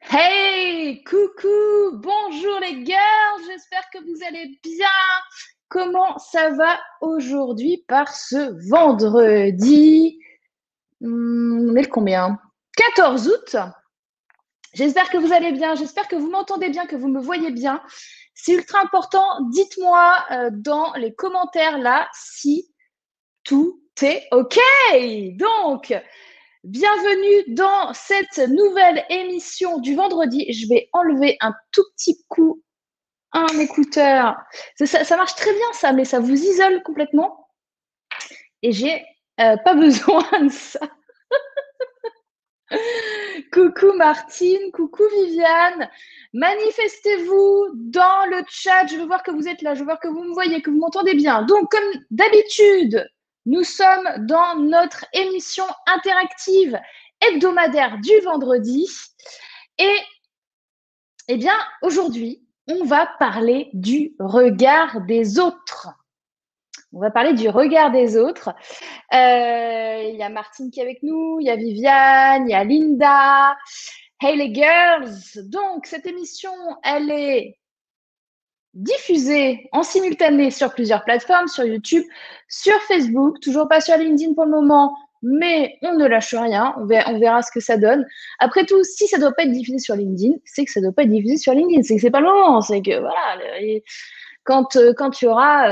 Hey, coucou, bonjour les girls, j'espère que vous allez bien. Comment ça va aujourd'hui par ce vendredi? Hmm, On est le combien? 14 août. J'espère que vous allez bien, j'espère que vous m'entendez bien, que vous me voyez bien. C'est ultra important, dites-moi euh, dans les commentaires là si tout est OK. Donc, Bienvenue dans cette nouvelle émission du vendredi. Je vais enlever un tout petit coup un écouteur. Ça, marche très bien ça, mais ça vous isole complètement. Et j'ai euh, pas besoin de ça. coucou Martine, coucou Viviane. Manifestez-vous dans le chat. Je veux voir que vous êtes là. Je veux voir que vous me voyez, que vous m'entendez bien. Donc, comme d'habitude, nous sommes dans notre émission interactive hebdomadaire du vendredi. Et eh bien, aujourd'hui, on va parler du regard des autres. On va parler du regard des autres. Euh, il y a Martine qui est avec nous, il y a Viviane, il y a Linda. Hey les girls! Donc, cette émission, elle est diffusé en simultané sur plusieurs plateformes, sur YouTube, sur Facebook, toujours pas sur LinkedIn pour le moment, mais on ne lâche rien, on verra, ce que ça donne. Après tout, si ça ne doit pas être diffusé sur LinkedIn, c'est que ça ne doit pas être diffusé sur LinkedIn, c'est que c'est pas le moment, c'est que voilà, quand, euh, quand il y aura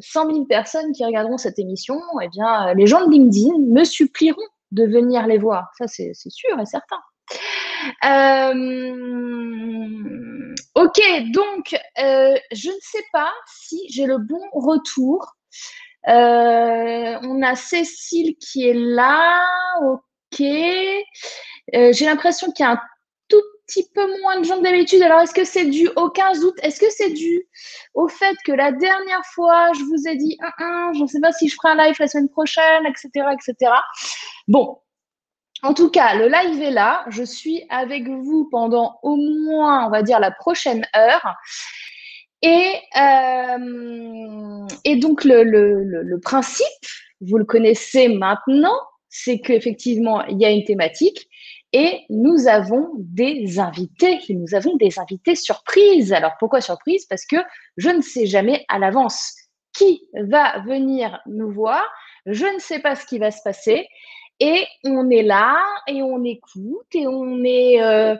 100 euh, 000 personnes qui regarderont cette émission, eh bien, les gens de LinkedIn me supplieront de venir les voir. Ça, c'est sûr et certain. Euh, ok, donc euh, je ne sais pas si j'ai le bon retour. Euh, on a Cécile qui est là. Ok. j'ai l'impression qu'il y a un tout petit peu moins de gens que d'habitude. Alors, est-ce que c'est dû au 15 août? Est-ce que c'est dû au fait que la dernière fois, je vous ai dit, je ne sais pas si je ferai un live la semaine prochaine, etc., etc. Bon, en tout cas, le live est là. Je suis avec vous pendant au moins, on va dire, la prochaine heure. Et, euh, donc, le, principe, vous le connaissez maintenant, c'est qu'effectivement, il y a une thématique et nous avons des invités. Nous avons des invités surprises. Alors, pourquoi surprise Parce que je ne sais jamais à l'avance qui va venir nous voir. Je ne sais pas ce qui va se passer. Et on est là et on écoute et on est euh,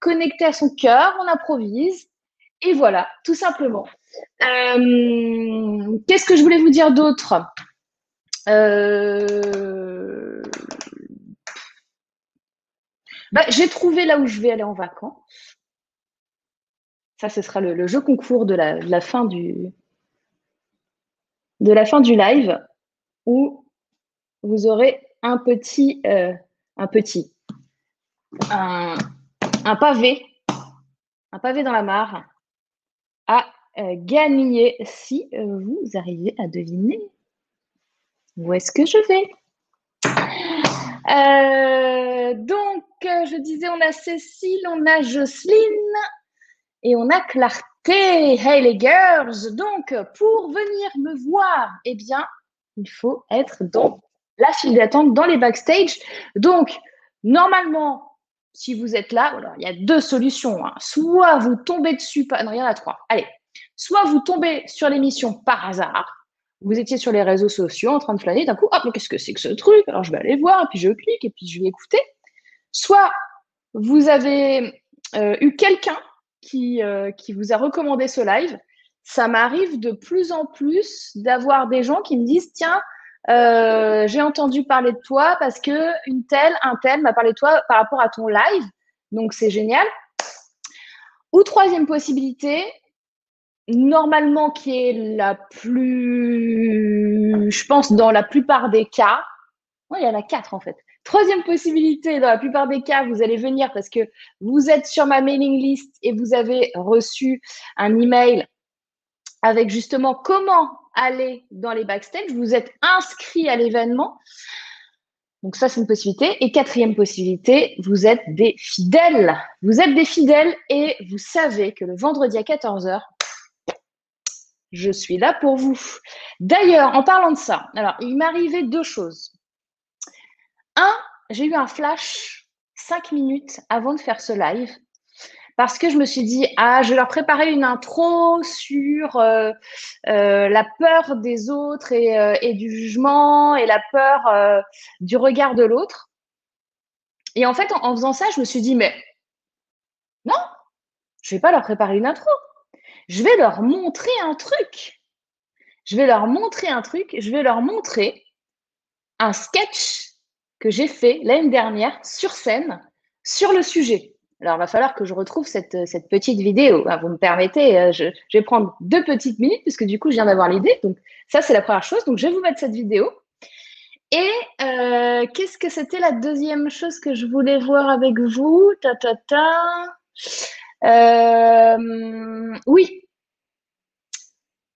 connecté à son cœur, on improvise. Et voilà, tout simplement. Euh, qu'est-ce que je voulais vous dire d'autre? Euh, bah, J'ai trouvé là où je vais aller en vacances. Ça, ce sera le, jeu concours de la, fin du de la fin du live où vous aurez un petit, euh, un petit, un, pavé, un pavé dans la mare à euh, gagner si euh, vous arrivez à deviner où est-ce que je vais. donc, je disais, on a Cécile, on a Jocelyne et on a Clarté. Hey les girls! Donc, pour venir me voir, eh bien, il faut être dans la file d'attente dans les backstage. Donc, normalement, si vous êtes là, il y a deux solutions. Hein. Soit vous tombez dessus, non, il y en a trois. Allez, soit vous tombez sur l'émission par hasard. Vous étiez sur les réseaux sociaux en train de flâner, d'un coup, hop, mais qu'est-ce que c'est que ce truc? Alors je vais aller voir, et puis je clique, et puis je vais écouter. Soit vous avez euh, eu quelqu'un qui, euh, qui vous a recommandé ce live. Ça m'arrive de plus en plus d'avoir des gens qui me disent, tiens, euh, j'ai entendu parler de toi parce que une telle, un tel m'a parlé de toi par rapport à ton live. Donc, c'est génial. Ou troisième possibilité, normalement qui est la plus, je pense, dans la plupart des cas. il y en a quatre en fait. Troisième possibilité, dans la plupart des cas, vous allez venir parce que vous êtes sur ma mailing list et vous avez reçu un email avec justement comment aller dans les backstage, vous êtes inscrit à l'événement. Donc ça, c'est une possibilité. Et quatrième possibilité, vous êtes des fidèles. Vous êtes des fidèles et vous savez que le vendredi à 14h, je suis là pour vous. D'ailleurs, en parlant de ça, alors il m'arrivait deux choses. Un, j'ai eu un flash cinq minutes avant de faire ce live parce que je me suis dit, ah, je vais leur préparer une intro sur euh, euh, la peur des autres et, du jugement et la peur du regard de l'autre. Et en fait, en, faisant ça, je me suis dit, mais non, je vais pas leur préparer une intro. Je vais leur montrer un truc. Je vais leur montrer un truc. Je vais leur montrer un sketch que j'ai fait l'année dernière sur scène sur le sujet. Alors, il va falloir que je retrouve cette, petite vidéo. Ah, vous me permettez, euh, je, vais prendre deux petites minutes puisque du coup, je viens d'avoir l'idée. Donc, ça, c'est la première chose. Donc, je vais vous mettre cette vidéo. Et euh, qu'est-ce que c'était la deuxième chose que je voulais voir avec vous? Ta ta ta. Euh, oui.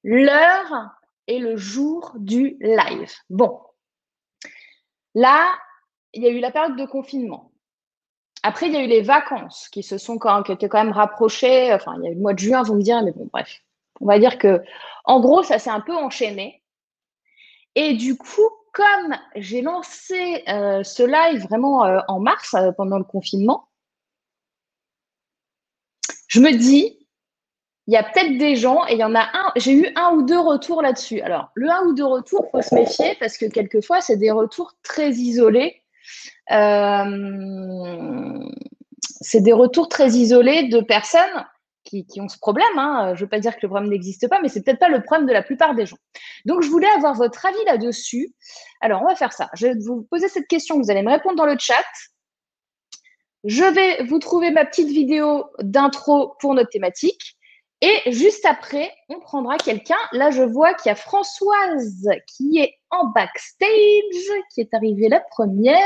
L'heure et le jour du live. Bon. Là, il y a eu la période de confinement. Après, il y a eu les vacances qui se sont quand, qui étaient quand même rapprochées. Enfin, il y a eu le mois de juin, vous me direz, mais bon, bref. On va dire que, en gros, ça s'est un peu enchaîné. Et du coup, comme j'ai lancé euh, ce live vraiment euh, en mars, euh, pendant le confinement, je me dis, il y a peut-être des gens, et il y en a un, j'ai eu un ou deux retours là-dessus. Alors, le un ou deux retours, il faut se méfier parce que quelquefois, c'est des retours très isolés. C'est des retours très isolés de personnes qui, ont ce problème. Hein. Je ne veux pas dire que le problème n'existe pas, mais c'est peut-être pas le problème de la plupart des gens. Donc, je voulais avoir votre avis là-dessus. Alors, on va faire ça. Je vais vous poser cette question. Vous allez me répondre dans le chat. Je vais vous trouver ma petite vidéo d'intro pour notre thématique. Et juste après, on prendra quelqu'un. Là, je vois qu'il y a Françoise qui est en backstage, qui est arrivée la première.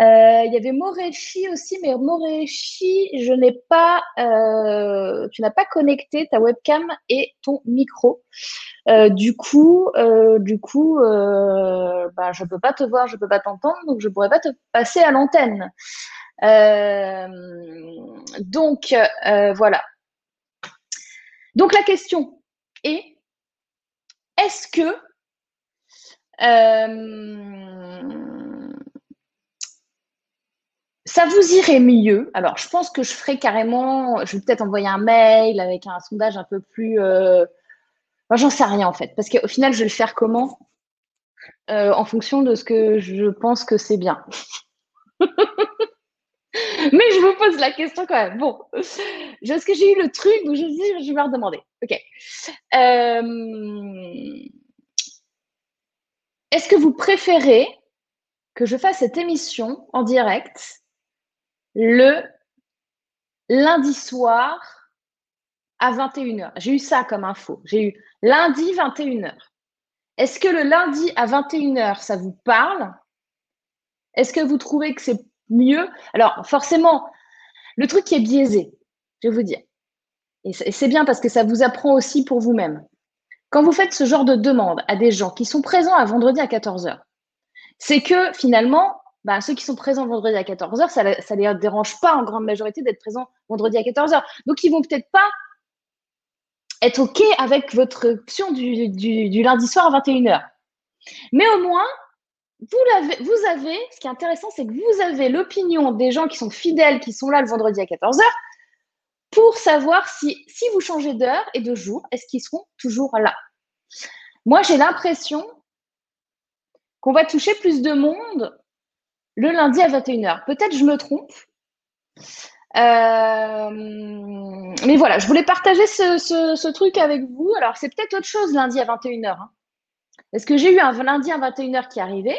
Euh, il y avait Morechi aussi, mais Morechi, je n'ai pas, euh, tu n'as pas connecté ta webcam et ton micro. Euh, du coup, du coup, bah, je peux pas te voir, je peux pas t'entendre, donc je pourrais pas te passer à l'antenne. donc voilà. Donc la question est est-ce que ça vous irait mieux? Alors, je pense que je ferai carrément, je vais peut-être envoyer un mail avec un sondage un peu plus. Euh... J'en sais rien en fait, parce qu'au final, je vais le faire comment? Euh, En fonction de ce que je pense que c'est bien. Mais je vous pose la question quand même. Bon, est-ce que j'ai eu le truc où je dis, je vais leur demander. Ok. Euh... Est-ce que vous préférez que je fasse cette émission en direct le lundi soir à 21h. J'ai eu ça comme info. J'ai eu lundi 21h. Est-ce que le lundi à 21h, ça vous parle? Est-ce que vous trouvez que c'est mieux Alors, forcément, le truc qui est biaisé, je vais vous dire. Et c'est bien parce que ça vous apprend aussi pour vous-même. Quand vous faites ce genre de demande à des gens qui sont présents à vendredi à 14h, c'est que finalement, bah, ceux qui sont présents vendredi à 14h, ça ne les dérange pas en grande majorité d'être présents vendredi à 14h. Donc, ils vont peut-être pas être OK avec votre option du, du, lundi soir à 21h. Mais au moins, vous avez, vous avez, ce qui est intéressant, c'est que vous avez l'opinion des gens qui sont fidèles, qui sont là le vendredi à 14h, pour savoir si, si vous changez d'heure et de jour, est-ce qu'ils seront toujours là? Moi, j'ai l'impression qu'on va toucher plus de monde le lundi à 21h. Peut-être je me trompe. Euh, mais voilà, je voulais partager ce, truc avec vous. Alors, c'est peut-être autre chose lundi à 21h. Hein. Parce que j'ai eu un lundi à 21h qui arrivé,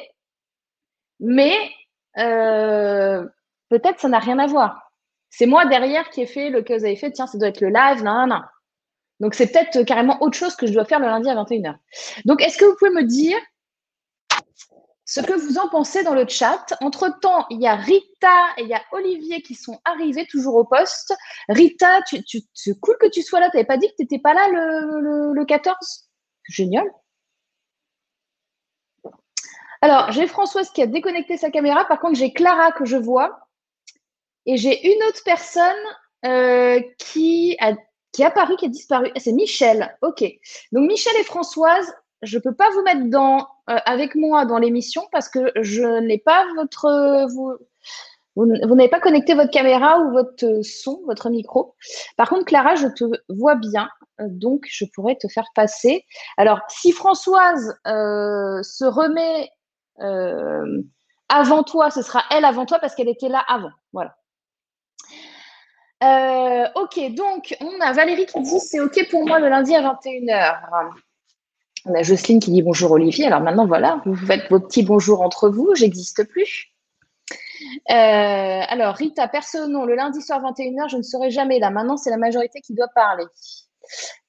mais euh, peut-être ça n'a rien à voir. C'est moi derrière qui ai fait le que vous avez fait. Tiens, ça doit être le live, non, non. Donc, c'est peut-être carrément autre chose que je dois faire le lundi à 21h. Donc, est-ce que vous pouvez me dire ce que vous en pensez dans le chat? Entre-temps, il y a Rita et il y a Olivier qui sont arrivés toujours au poste. Rita, tu, c'est cool que tu sois là. Tu n'avais pas dit que tu n'étais pas là le, le, 14 Génial. Alors, j'ai Françoise qui a déconnecté sa caméra. Par contre, j'ai Clara que je vois. Et j'ai une autre personne euh, qui, a, qui est apparue, qui a disparu. C'est Michel. OK. Donc, Michel et Françoise, je ne peux pas vous mettre dans, euh, avec moi dans l'émission parce que je n'ai pas votre, Vous, n'avez pas connecté votre caméra ou votre son, votre micro. Par contre, Clara, je te vois bien, donc je pourrais te faire passer. Alors, si Françoise se remet avant toi, ce sera elle avant toi parce qu'elle était là avant. Voilà. Euh, ok, donc on a Valérie qui dit c'est ok pour moi le lundi à 21h. On a Jocelyne qui dit bonjour Olivier. Alors maintenant, voilà, vous faites vos petits bonjours entre vous, j'existe plus. Euh, alors, Rita, perso, non, le lundi soir 21h, je ne serai jamais là. Maintenant, c'est la majorité qui doit parler.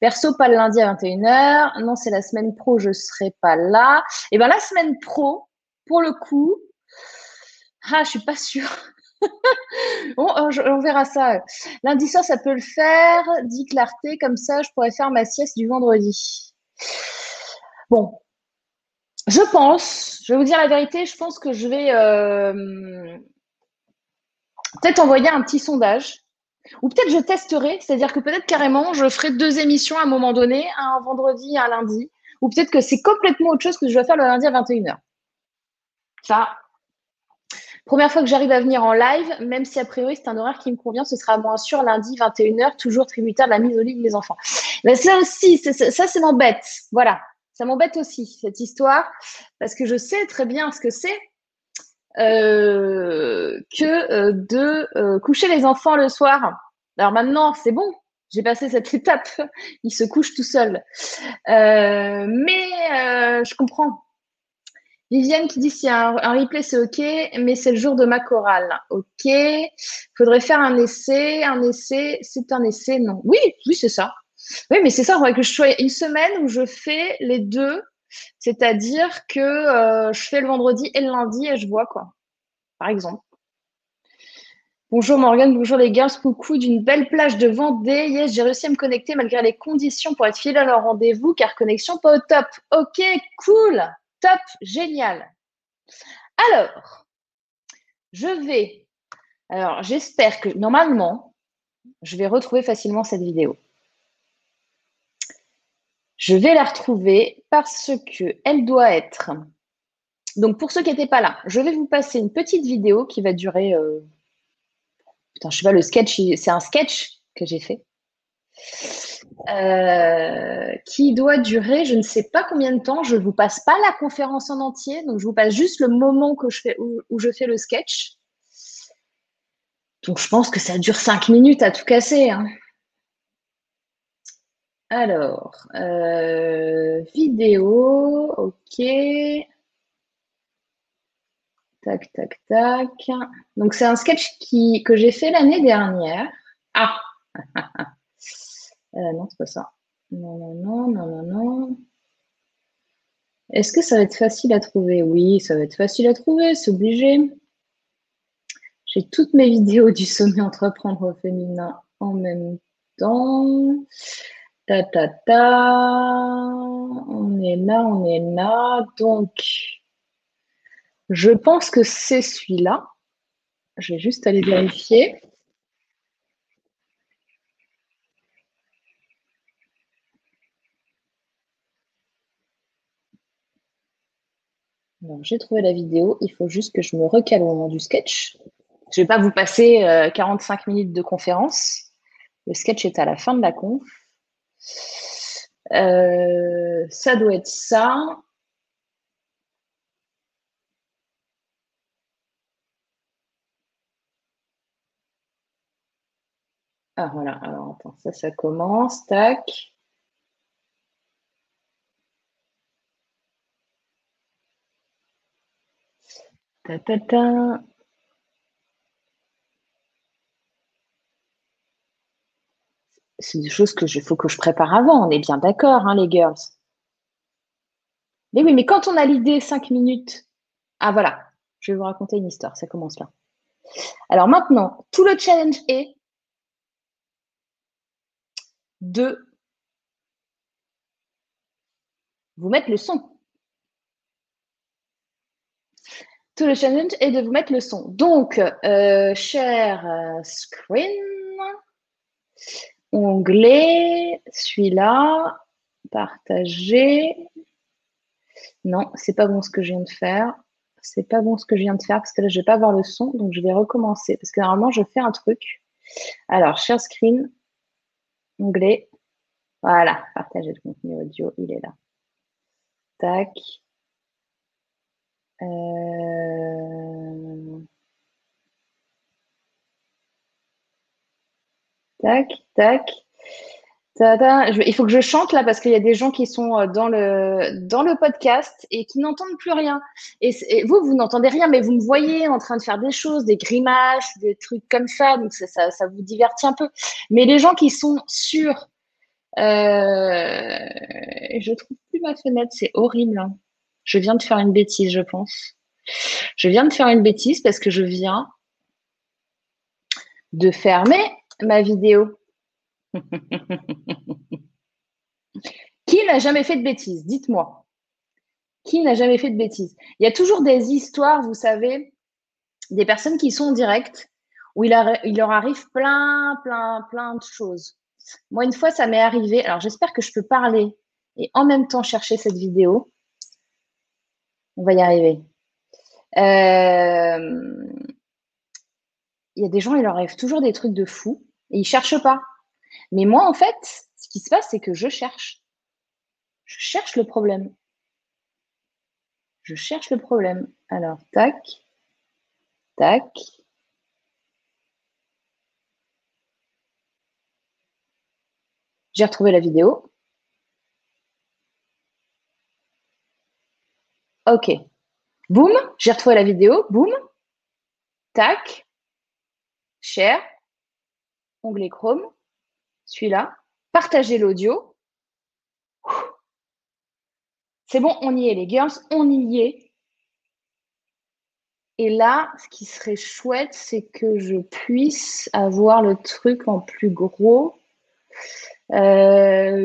Perso, pas le lundi à 21h. Non, c'est la semaine pro, je ne serai pas là. Et eh bien, la semaine pro, pour le coup, ah, je suis pas sûre. on verra ça. Lundi soir, ça peut le faire. Dit clarté, comme ça, je pourrais faire ma sieste du vendredi. Bon, je pense, je vais vous dire la vérité, je pense que je vais euh, peut-être envoyer un petit sondage. Ou peut-être je testerai, c'est-à-dire que peut-être carrément je ferai deux émissions à un moment donné, un vendredi et un lundi. Ou peut-être que c'est complètement autre chose que je vais faire le lundi à 21h. Ça, Première fois que j'arrive à venir en live, même si a priori c'est un horaire qui me convient, ce sera moins sûr lundi 21h, toujours tributaire de la mise au lit des enfants. Mais ça aussi, ça, c'est m'embête. Voilà, ça m'embête aussi cette histoire parce que je sais très bien ce que c'est euh, que euh, de euh, coucher les enfants le soir. Alors maintenant, c'est bon, j'ai passé cette étape. Ils se couchent tout seuls. mais je comprends. Viviane qui dit y a un, replay, c'est OK, mais c'est le jour de ma chorale. OK. Faudrait faire un essai. Un essai, c'est un essai, non. Oui, oui, c'est ça. Oui, mais c'est ça. Il faudrait que je sois une semaine où je fais les deux. C'est-à-dire que euh, je fais le vendredi et le lundi et je vois quoi. Par exemple. Bonjour Morgane, bonjour les gars, coucou d'une belle plage de Vendée. Yes, j'ai réussi à me connecter malgré les conditions pour être fidèle à leur rendez-vous car connexion pas au top. Ok, cool. Top, génial. Alors, je vais, alors j'espère que normalement, je vais retrouver facilement cette vidéo. Je vais la retrouver parce qu'elle doit être. Donc, pour ceux qui n'étaient pas là, je vais vous passer une petite vidéo qui va durer. Euh, putain, je sais pas, le sketch, c'est un sketch que j'ai fait. Euh, qui doit durer, je ne sais pas combien de temps. Je ne vous passe pas la conférence en entier, donc je vous passe juste le moment où, je fais le sketch. Donc je pense que ça dure cinq minutes à tout casser. Hein. Alors, euh, vidéo, ok. Tac, tac, tac. Donc c'est un sketch que j'ai fait l'année dernière. Ah Euh, non, c'est pas ça. Non, non, non, non, non, non. Est-ce que ça va être facile à trouver? Oui, ça va être facile à trouver, c'est obligé. J'ai toutes mes vidéos du sommet entreprendre au féminin en même temps. Ta ta ta. On est là, on est là. Donc, je pense que c'est celui-là. Je vais juste aller vérifier. J'ai trouvé la vidéo. Il faut juste que je me recale au moment du sketch. Je ne vais pas vous passer 45 euh, minutes de conférence. Le sketch est à la fin de la conf. Euh, ça doit être ça. Ah voilà, alors attends, ça, ça commence, tac. C'est des choses que je faut que je prépare avant, on est bien d'accord, hein, les girls. Mais oui, mais quand on a l'idée, cinq minutes. Ah voilà, je vais vous raconter une histoire, ça commence là. Alors maintenant, tout le challenge est de vous mettre le son. Tout le challenge est de vous mettre le son. Donc, euh, share euh, screen, onglet, celui-là, partager. Non, c'est pas bon ce que je viens de faire. c'est pas bon ce que je viens de faire parce que là, je vais pas voir le son, donc je vais recommencer parce que normalement, je fais un truc. Alors, share screen, onglet. Voilà, partager le contenu audio, il est là. Tac. Euh, tac, tac il faut que je chante là parce qu'il y a des gens qui sont euh, dans le, dans le podcast et qui n'entendent plus rien. Et, vous, vous n'entendez rien, mais vous me voyez en train de faire des choses, des grimaces, des trucs comme ça. Donc ça, vous divertit un peu. Mais les gens qui sont sur. Euh, je trouve plus ma fenêtre, c'est horrible. Hein. Je viens de faire une bêtise, je pense. Je viens de faire une bêtise parce que je viens de fermer ma vidéo. Qui n'a jamais fait de bêtises Dites-moi. Qui n'a jamais fait de bêtises Il y a toujours des histoires, vous savez, des personnes qui sont en direct où il, leur arrive plein, plein, plein de choses. Moi, une fois, ça m'est arrivé. Alors, j'espère que je peux parler et en même temps chercher cette vidéo. On va y arriver. Euh, il y a des gens, il leur arrive toujours des trucs de fou et ils cherchent pas. Mais moi, en fait, ce qui se passe, c'est que je cherche. Je cherche le problème. Je cherche le problème. Alors, tac, tac. J'ai retrouvé la vidéo. OK. Boum, j'ai retrouvé la vidéo. Boum. Tac. Share. Onglet Chrome celui-là, partager l'audio. C'est bon, on y est les girls, on y est. Et là, ce qui serait chouette, c'est que je puisse avoir le truc en plus gros. Euh,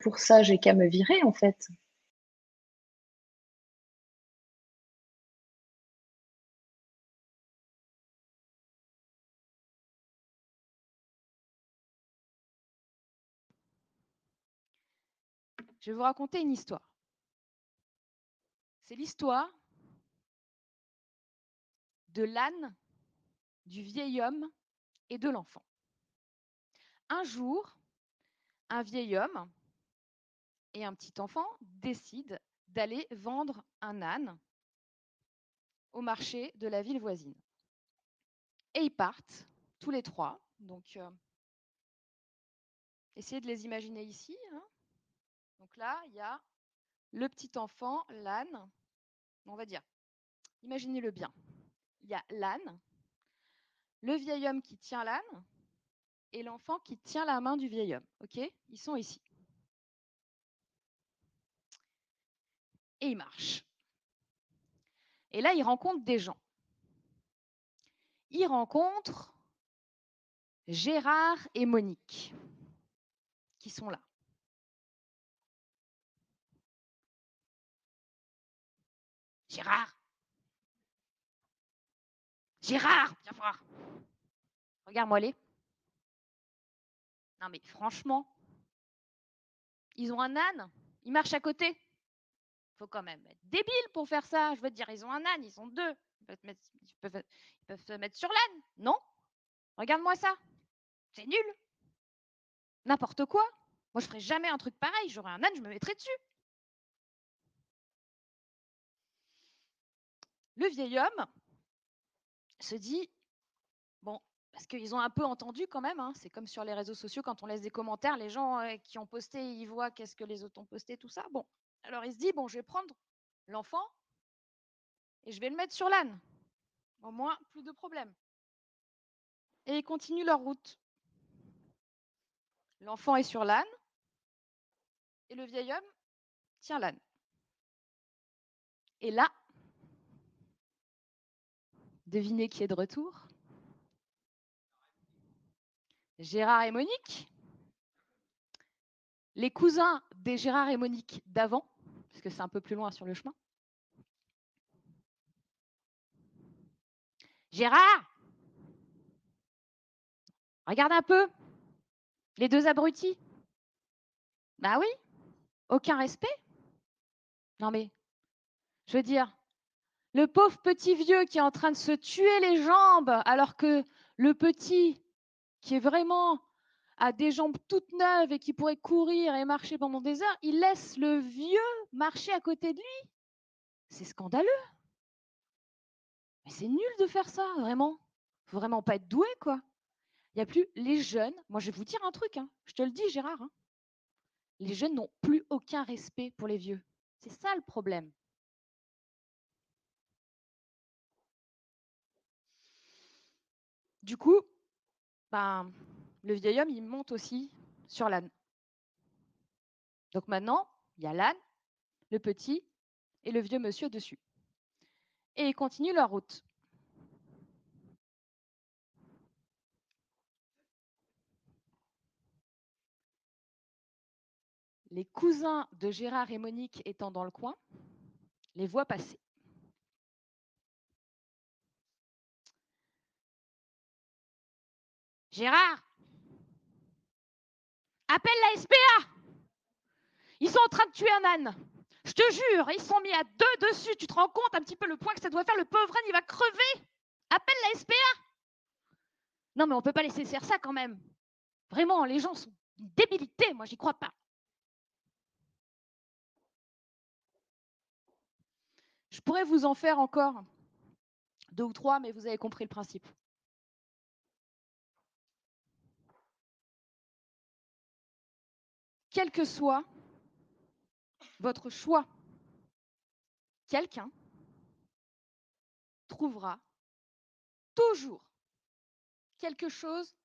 pour ça, j'ai qu'à me virer en fait. Je vais vous raconter une histoire. C'est l'histoire de l'âne, du vieil homme et de l'enfant. Un jour, un vieil homme et un petit enfant décident d'aller vendre un âne au marché de la ville voisine. Et ils partent tous les trois. Donc, euh, essayez de les imaginer ici. Hein. Donc là, il y a le petit enfant, l'âne. On va dire, imaginez-le bien. Il y a l'âne, le vieil homme qui tient l'âne et l'enfant qui tient la main du vieil homme. OK? Ils sont ici. Et ils marchent. Et là, ils rencontrent des gens. Ils rencontrent Gérard et Monique qui sont là. Gérard Gérard, viens voir. Regarde-moi les. Non mais franchement, ils ont un âne, ils marchent à côté. Faut quand même être débile pour faire ça. Je veux dire, ils ont un âne, ils sont deux. Ils peuvent, se mettre sur l'âne, non Regarde-moi ça. C'est nul. N'importe quoi. Moi, je ferais jamais un truc pareil. J'aurais un âne, je me mettrais dessus. Le vieil homme se dit, bon, parce qu'ils ont un peu entendu quand même, hein, c'est comme sur les réseaux sociaux, quand on laisse des commentaires, les gens euh, qui ont posté, ils voient qu'est-ce que les autres ont posté, tout ça. Bon, alors il se dit, bon, je vais prendre l'enfant et je vais le mettre sur l'âne. Au moins, plus de problème. Et ils continuent leur route. L'enfant est sur l'âne et le vieil homme tient l'âne. Et là, Devinez qui est de retour? Gérard et Monique? Les cousins des Gérard et Monique d'avant, parce que c'est un peu plus loin sur le chemin? Gérard Regarde un peu. Les deux abrutis. Bah oui, aucun respect? Non mais, je veux dire, Le pauvre petit vieux qui est en train de se tuer les jambes alors que le petit qui est vraiment à des jambes toutes neuves et qui pourrait courir et marcher pendant des heures, il laisse le vieux marcher à côté de lui. C'est scandaleux. Mais c'est nul de faire ça, vraiment. Faut vraiment pas être doué, quoi. Il n'y a plus les jeunes. Moi, je vais vous dire un truc. Hein. Je te le dis, Gérard. Hein. Les jeunes n'ont plus aucun respect pour les vieux. C'est ça le problème. Du coup, ben, le vieil homme, il monte aussi sur l'âne. Donc maintenant, il y a l'âne, le petit et le vieux monsieur dessus. Et ils continuent leur route. Les cousins de Gérard et Monique étant dans le coin, les voient passer. Gérard, appelle la SPA. Ils sont en train de tuer un âne. Je te jure, ils sont mis à deux dessus. Tu te rends compte un petit peu le point que ça doit faire? Le pauvre âne, il va crever. Appelle la SPA. Non, mais on ne peut pas laisser faire ça quand même. Vraiment, les gens sont débilités. Moi, j'y crois pas. Je pourrais vous en faire encore deux ou trois, mais vous avez compris le principe. Quel que soit votre choix, quelqu'un trouvera toujours quelque chose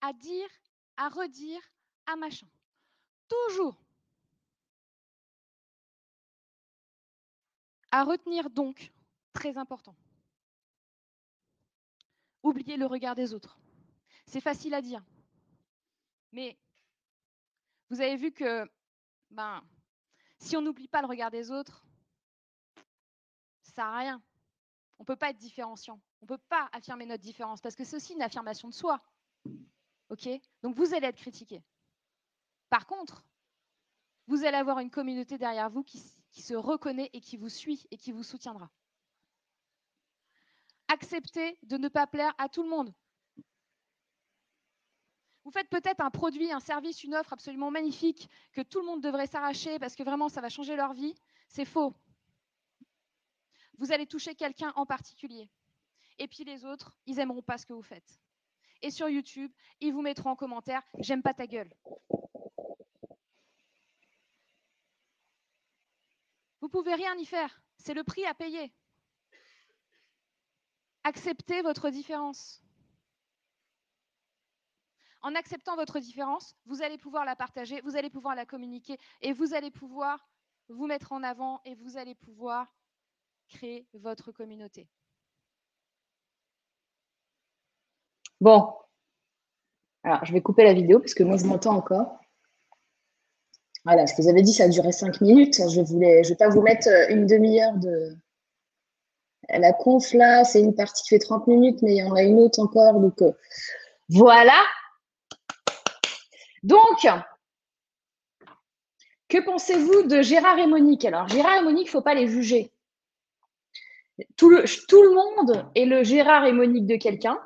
à dire, à redire, à machin. Toujours. À retenir donc, très important. Oubliez le regard des autres. C'est facile à dire. Mais vous avez vu que ben, si on n'oublie pas le regard des autres, ça à rien. On ne peut pas être différenciant. On ne peut pas affirmer notre différence parce que c'est aussi une affirmation de soi. Donc vous allez être critiqué. Par contre, vous allez avoir une communauté derrière vous qui se reconnaît et qui vous suit et qui vous soutiendra. Acceptez de ne pas plaire à tout le monde. Vous faites peut-être un produit, un service, une offre absolument magnifique que tout le monde devrait s'arracher parce que vraiment ça va changer leur vie. C'est faux. Vous allez toucher quelqu'un en particulier. Et puis les autres, ils n'aimeront pas ce que vous faites. Et sur YouTube, ils vous mettront en commentaire J'aime pas ta gueule. Vous pouvez rien y faire. C'est le prix à payer. Acceptez votre différence. En acceptant votre différence, vous allez pouvoir la partager, vous allez pouvoir la communiquer et vous allez pouvoir vous mettre en avant et vous allez pouvoir créer votre communauté. Bon. Alors, je vais couper la vidéo parce que moi, je m'entends encore. Voilà, je vous avais dit, ça duré cinq minutes. Je voulais, je vais pas vous mettre euh, une demi-heure de. La conf, là, c'est une partie qui fait 30 minutes, mais il y en a une autre encore. Donc, euh, voilà. Donc, que pensez-vous de Gérard et Monique? Alors, Gérard et Monique, il ne faut pas les juger. Tout le, monde est le Gérard et Monique de quelqu'un.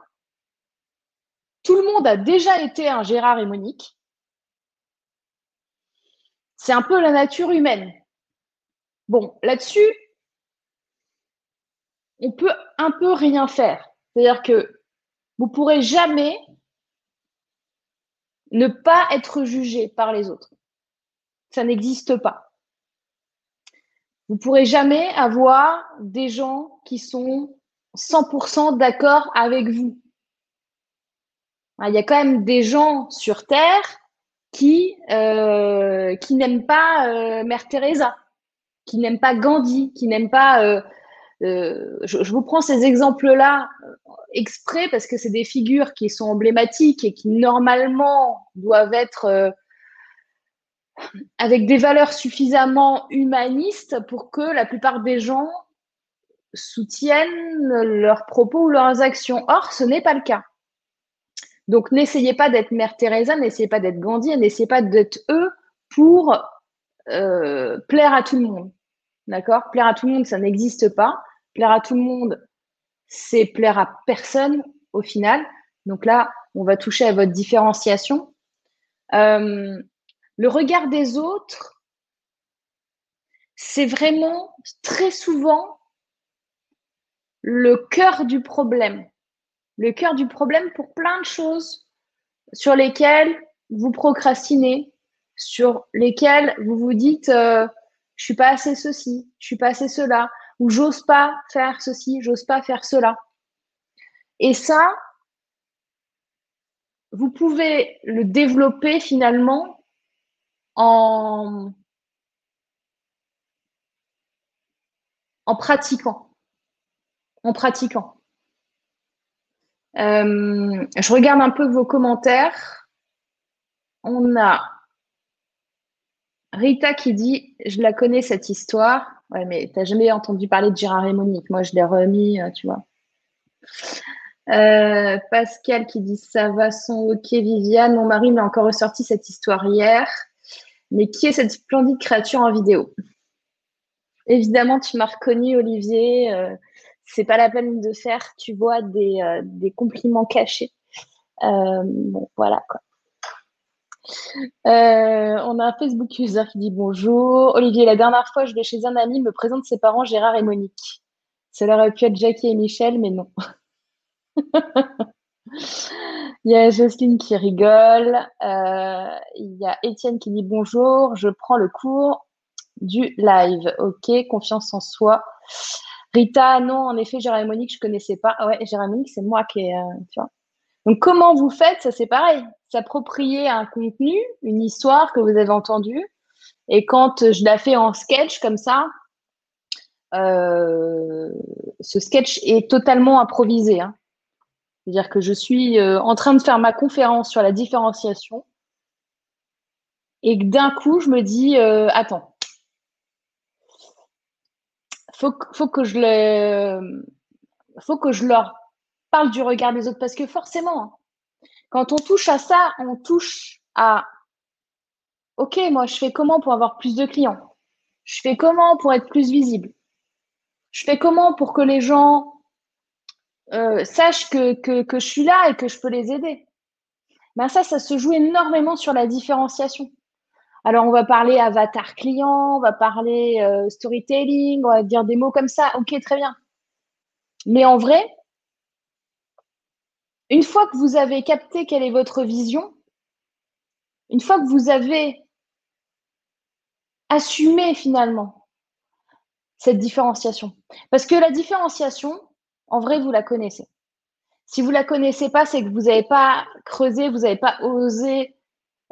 Tout le monde a déjà été un Gérard et Monique. C'est un peu la nature humaine. Bon, là-dessus, on peut un peu rien faire. C'est-à-dire que vous pourrez jamais ne pas être jugé par les autres. Ça n'existe pas. Vous pourrez jamais avoir des gens qui sont 100% d'accord avec vous. Il y a quand même des gens sur Terre qui, euh, n'aiment pas euh, Mère Teresa, qui n'aiment pas Gandhi, qui n'aiment pas... Euh, je, je, vous prends ces exemples-là exprès parce que c'est des figures qui sont emblématiques et qui normalement doivent être euh, avec des valeurs suffisamment humanistes pour que la plupart des gens soutiennent leurs propos ou leurs actions. Or, ce n'est pas le cas. Donc, n'essayez pas d'être Mère Teresa, n'essayez pas d'être Gandhi, n'essayez pas d'être eux pour euh, plaire à tout le monde. D'accord? Plaire à tout le monde, ça n'existe pas. Plaire à tout le monde, c'est plaire à personne au final. Donc là, on va toucher à votre différenciation. Euh, le regard des autres, c'est vraiment très souvent le cœur du problème. Le cœur du problème pour plein de choses sur lesquelles vous procrastinez, sur lesquelles vous vous dites euh, je suis pas assez ceci, je suis pas assez cela, ou j'ose pas faire ceci, j'ose pas faire cela. Et ça, vous pouvez le développer finalement en, pratiquant. En pratiquant. Euh, je regarde un peu vos commentaires. On a Rita qui dit Je la connais cette histoire. Ouais, mais tu n'as jamais entendu parler de Gérard et Monique. Moi, je l'ai remis, euh, tu vois. Euh, Pascal qui dit Ça va, son ok, Viviane. Mon mari m'a encore ressorti cette histoire hier. Mais qui est cette splendide créature en vidéo? Évidemment, tu m'as reconnu, Olivier. Euh, c'est pas la peine de faire, tu vois, des, des compliments cachés. bon, voilà quoi. Euh, on a un Facebook user qui dit bonjour. Olivier, la dernière fois, je vais chez un ami, me présente ses parents Gérard et Monique. Cela aurait pu être Jackie et Michel, mais non. il y a Jocelyne qui rigole. Euh, il y a Étienne qui dit bonjour. Je prends le cours du live. Ok, confiance en soi. Rita, non, en effet, Gérard et Monique, je connaissais pas. ouais, Gérard et Monique, c'est moi qui euh. Donc, comment vous faites? Ça, c'est pareil. S'approprier un contenu, une histoire que vous avez entendue. Et quand je la fais en sketch comme ça, euh, ce sketch est totalement improvisé. Hein. C'est-à-dire que je suis euh, en train de faire ma conférence sur la différenciation et que d'un coup, je me dis, euh, attends, faut, faut que je leur parle du regard des autres parce que forcément, hein, quand on touche à ça, on touche à OK, moi, je fais comment pour avoir plus de clients? Je fais comment pour être plus visible? Je fais comment pour que les gens euh, sachent que, que, je suis là et que je peux les aider? Ben Ça, ça se joue énormément sur la différenciation. Alors, on va parler avatar client, on va parler euh, storytelling, on va dire des mots comme ça. OK, très bien. Mais en vrai, une fois que vous avez capté quelle est votre vision, une fois que vous avez assumé finalement cette différenciation, parce que la différenciation, en vrai, vous la connaissez. Si vous la connaissez pas, c'est que vous n'avez pas creusé, vous n'avez pas osé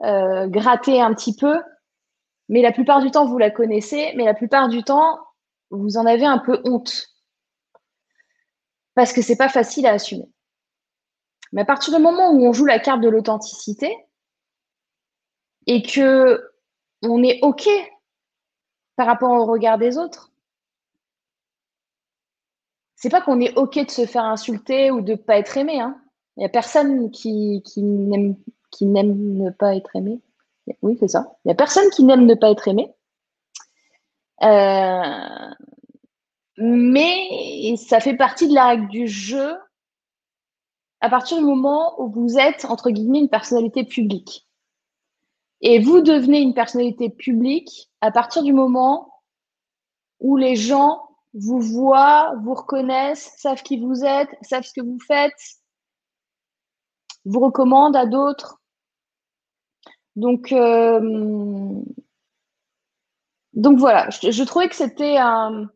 euh, gratter un petit peu. Mais la plupart du temps, vous la connaissez, mais la plupart du temps, vous en avez un peu honte. Parce que c'est pas facile à assumer. Mais à partir du moment où on joue la carte de l'authenticité et que on est OK par rapport au regard des autres, c'est pas qu'on est OK de se faire insulter ou de ne pas être aimé. Hein. Il n'y a personne qui, qui n'aime ne pas être aimé. Oui, c'est ça. Il n'y a personne qui n'aime ne pas être aimé. Euh, mais ça fait partie de la règle du jeu à partir du moment où vous êtes, entre guillemets, une personnalité publique. Et vous devenez une personnalité publique à partir du moment où les gens vous voient, vous reconnaissent, savent qui vous êtes, savent ce que vous faites, vous recommandent à d'autres. Donc, euh, voilà, je, trouvais que c'était euh,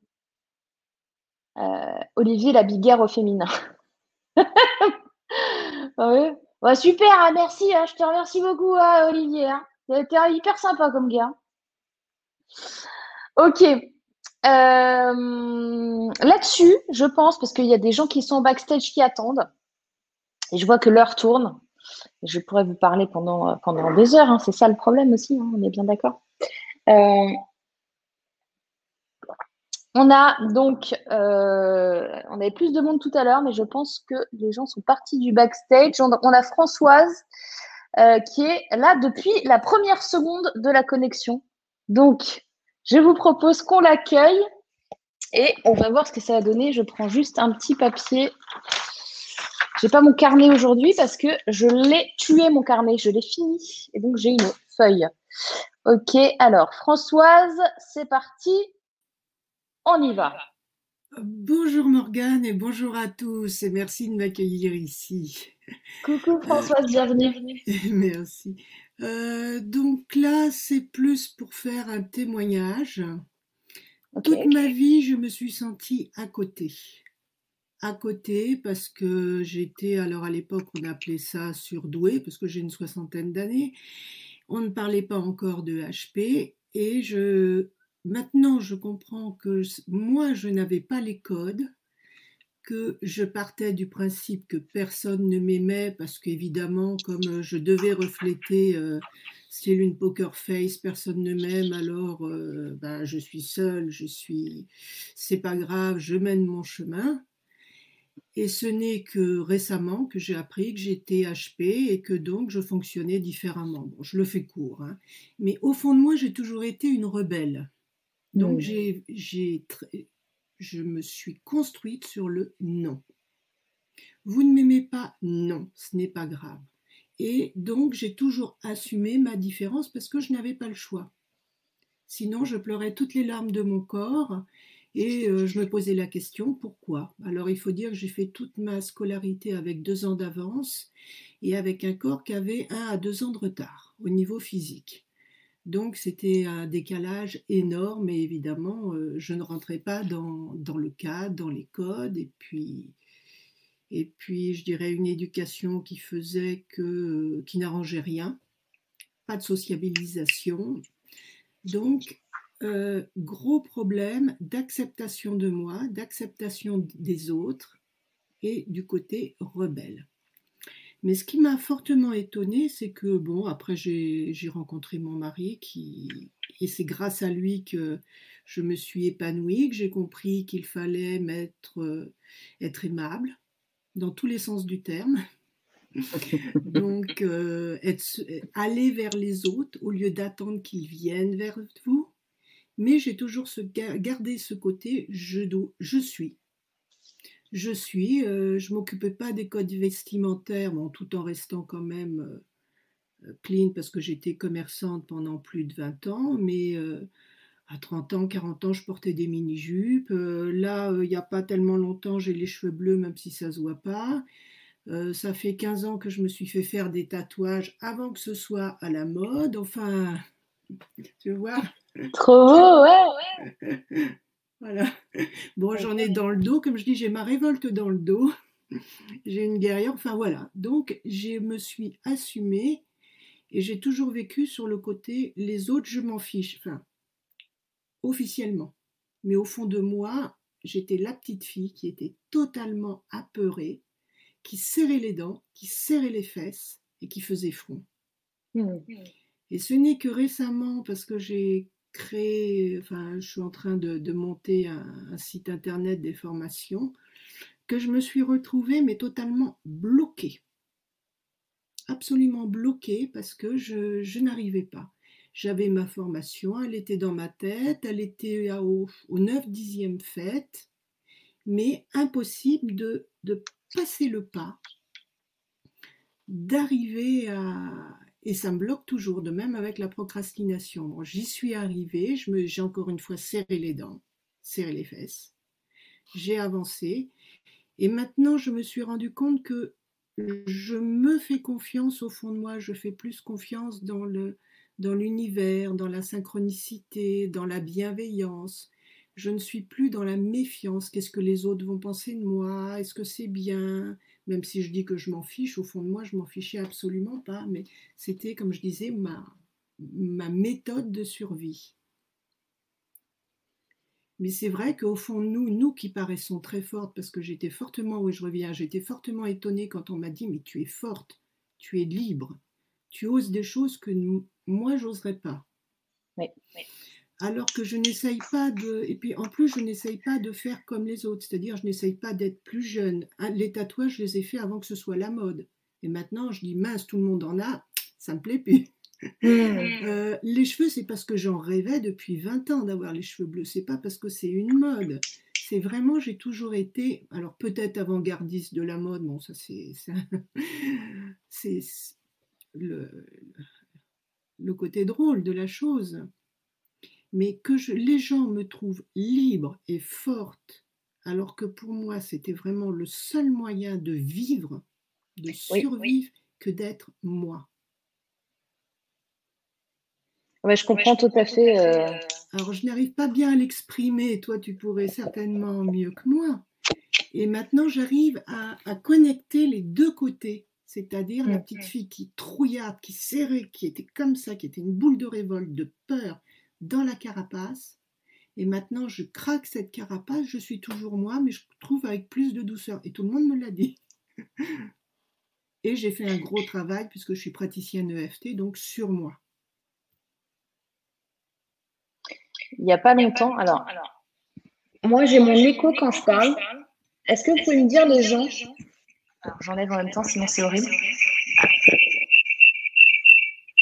Olivier la biguerre au féminin. Ouais? super, hein, merci. Hein, je te remercie beaucoup, hein, Olivier. Hein. été hyper sympa comme gars. Ok. Euh, là-dessus, je pense, parce qu'il y a des gens qui sont backstage qui attendent, et je vois que l'heure tourne. Je pourrais vous parler pendant, pendant des heures, c'est ça le problème aussi, on est bien d'accord? Euh, on a donc, euh, on avait plus de monde tout à l'heure, mais je pense que les gens sont partis du backstage. On, a Françoise euh, qui est là depuis la première seconde de la connexion. Donc, je vous propose qu'on l'accueille. Et on va voir ce que ça va donner. Je prends juste un petit papier. J'ai pas mon carnet aujourd'hui parce que je l'ai tué mon carnet, je l'ai fini. Et donc j'ai une feuille. Ok, alors Françoise, c'est parti. On y va. Bonjour Morgane et bonjour à tous et merci de m'accueillir ici. Coucou Françoise, bienvenue. merci. Euh, donc là, c'est plus pour faire un témoignage. Toute ma vie, je me suis sentie à côté. À côté parce que j'étais, alors à l'époque, on appelait ça surdoué parce que j'ai une soixantaine d'années. On ne parlait pas encore de HP et je Maintenant, je comprends que moi, je n'avais pas les codes, que je partais du principe que personne ne m'aimait parce qu'évidemment, comme je devais refléter euh, style une poker face, personne ne m'aime, alors euh, ben, je suis seule, je suis, c'est pas grave, je mène mon chemin. Et ce n'est que récemment que j'ai appris que j'étais HP et que donc je fonctionnais différemment. Bon, je le fais court, hein. mais au fond de moi, j'ai toujours été une rebelle. Donc, j'ai, je me suis construite sur le non. Vous ne m'aimez pas Non, ce n'est pas grave. Et donc, j'ai toujours assumé ma différence parce que je n'avais pas le choix. Sinon, je pleurais toutes les larmes de mon corps et euh, je me posais la question pourquoi? Alors, il faut dire que j'ai fait toute ma scolarité avec deux ans d'avance et avec un corps qui avait un à deux ans de retard au niveau physique. Donc c'était un décalage énorme et évidemment, euh, je ne rentrais pas dans, le cadre, dans les codes et puis, et puis je dirais une éducation qui faisait que, qui n'arrangeait rien, pas de sociabilisation. Donc, euh, gros problème d'acceptation de moi, d'acceptation des autres et du côté rebelle. Mais ce qui m'a fortement étonnée, c'est que, bon, après j'ai rencontré mon mari, qui, et c'est grâce à lui que je me suis épanouie, que j'ai compris qu'il fallait être, euh, être aimable, dans tous les sens du terme. Donc, euh, être, aller vers les autres au lieu d'attendre qu'ils viennent vers vous. Mais j'ai toujours ce, gardé ce côté je, je suis je suis. Euh, je m'occupais pas des codes vestimentaires, tout en restant quand même euh, clean parce que j'étais commerçante pendant plus de 20 ans, mais euh, à 30 ans, 40 ans, je portais des mini-jupes. là, il n'y a pas tellement longtemps, j'ai les cheveux bleus, même si ça ne se voit pas. ça fait 15 ans que je me suis fait faire des tatouages avant que ce soit à la mode. Enfin, tu vois Trop beau, ouais, ouais. Voilà. Bon, j'en ai dans le dos, comme je dis, j'ai ma révolte dans le dos. J'ai une guerrière, enfin voilà. Donc, je me suis assumée et j'ai toujours vécu sur le côté les autres, je m'en fiche. Enfin, officiellement. Mais au fond de moi, j'étais la petite fille qui était totalement apeurée, qui serrait les dents, qui serrait les fesses et qui faisait front. Mmh. Et ce n'est que récemment, parce que j'ai je suis en train de, monter un, site internet des formations, que je me suis retrouvée, mais totalement bloquée. Absolument bloquée parce que je, n'arrivais pas. J'avais ma formation, elle était dans ma tête, elle était au, au 9-10e fête, mais impossible de passer le pas, d'arriver à, et ça me bloque toujours, de même avec la procrastination. J'y suis arrivée, j'ai encore une fois serré les dents, serré les fesses. J'ai avancé. Et maintenant, je me suis rendu compte que je me fais confiance au fond de moi, je fais plus confiance dans le dans l'univers, dans la synchronicité, dans la bienveillance. Je ne suis plus dans la méfiance. Qu'est-ce que les autres vont penser de moi? Est-ce que c'est bien? Même si je dis que je m'en fiche, au fond de moi, je m'en fichais absolument pas, mais c'était, comme je disais, ma, ma méthode de survie. Mais c'est vrai qu'au fond de nous, nous qui paraissons très fortes, parce que j'étais fortement, oui je reviens, j'étais fortement étonnée quand on m'a dit, mais tu es forte, tu es libre, tu oses des choses que moi, j'oserais pas. Oui alors que je n'essaye pas de... Et puis en plus, je n'essaye pas de faire comme les autres, c'est-à-dire je n'essaye pas d'être plus jeune. Ah, les tatouages, je les ai faits avant que ce soit la mode. Et maintenant, je dis, mince, tout le monde en a, ça me plaît plus. Hmm. Euh, les cheveux, c'est parce que j'en rêvais depuis 20 ans d'avoir les cheveux bleus. C'est pas parce que c'est une mode. C'est vraiment, j'ai toujours été, alors peut-être avant-gardiste de la mode, bon, ça c'est, c'est le, le côté drôle de la chose. Mais que je, les gens me trouvent libre et forte, alors que pour moi, c'était vraiment le seul moyen de vivre, de survivre, que d'être moi je comprends tout à fait. Euh, euh, Alors, je n'arrive pas bien à l'exprimer. Toi, tu pourrais certainement mieux que moi. Et maintenant, j'arrive à, connecter les deux côtés. C'est-à-dire la petite fille qui trouillarde, qui serrait, qui était comme ça, qui était une boule de révolte, de peur dans la carapace. Et maintenant, je craque cette carapace, je suis toujours moi, mais je trouve avec plus de douceur. Et tout le monde me l'a dit. Et j'ai fait un gros travail, puisque je suis praticienne EFT, donc sur moi. il n'y a pas longtemps. Alors, moi, j'ai mon écho quand je parle. Est-ce que vous pouvez me dire les gens? Alors, j'enlève en même temps, sinon c'est horrible.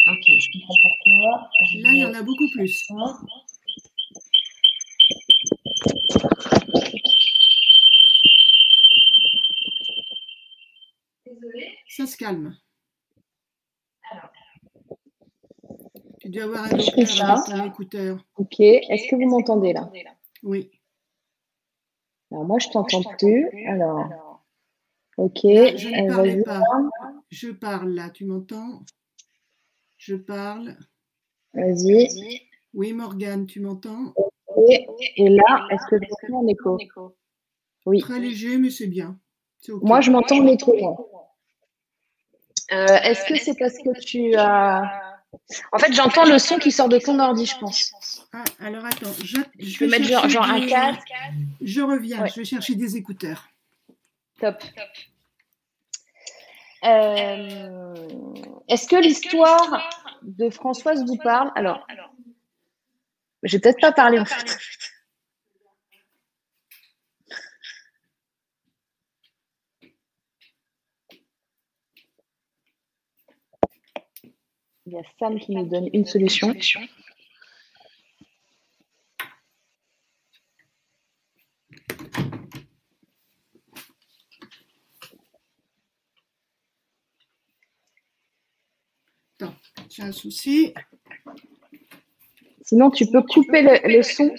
Ok, je comprends pourquoi. Là, il y en a beaucoup plus. Désolée. Ça se calme. Tu dois avoir un écouteur, Ok. Est-ce que vous m'entendez là? Oui. Alors moi, je t'entends plus. Alors. Ok. je ne euh, parlais pas. Je parle là. Tu m'entends? Je parle. Vas-y. Oui, Morgane, tu m'entends? Et là, est-ce que tu en écho? Oui. Très léger, mais c'est bien. Moi, je m'entends en écho. Euh, est-ce que c'est parce que tu as en fait, j'entends le son qui sort de ton ordi, je pense. Ah, alors attends, je, je, vais mettre genre, un casque. Je reviens, je vais chercher des écouteurs. Top. Euh, est-ce que l'histoire de Françoise vous parle Alors, je vais peut-être pas parler en fait. Il y a Sam qui nous donne une solution. Attends, j'ai un souci. Sinon, tu peux couper le, son.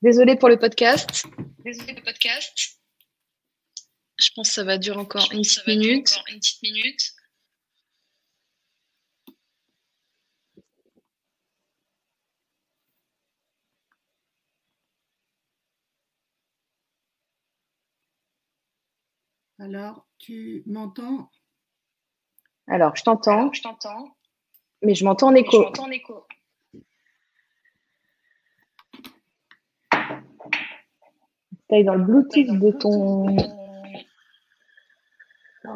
Désolée pour le podcast. Désolée pour le podcast. Je pense que ça va durer encore une petite minute. une petite minute. Alors, tu m'entends? Alors, je t'entends. Je t'entends. Mais je m'entends en écho. Je m'entends en écho. dans le Bluetooth de ton Je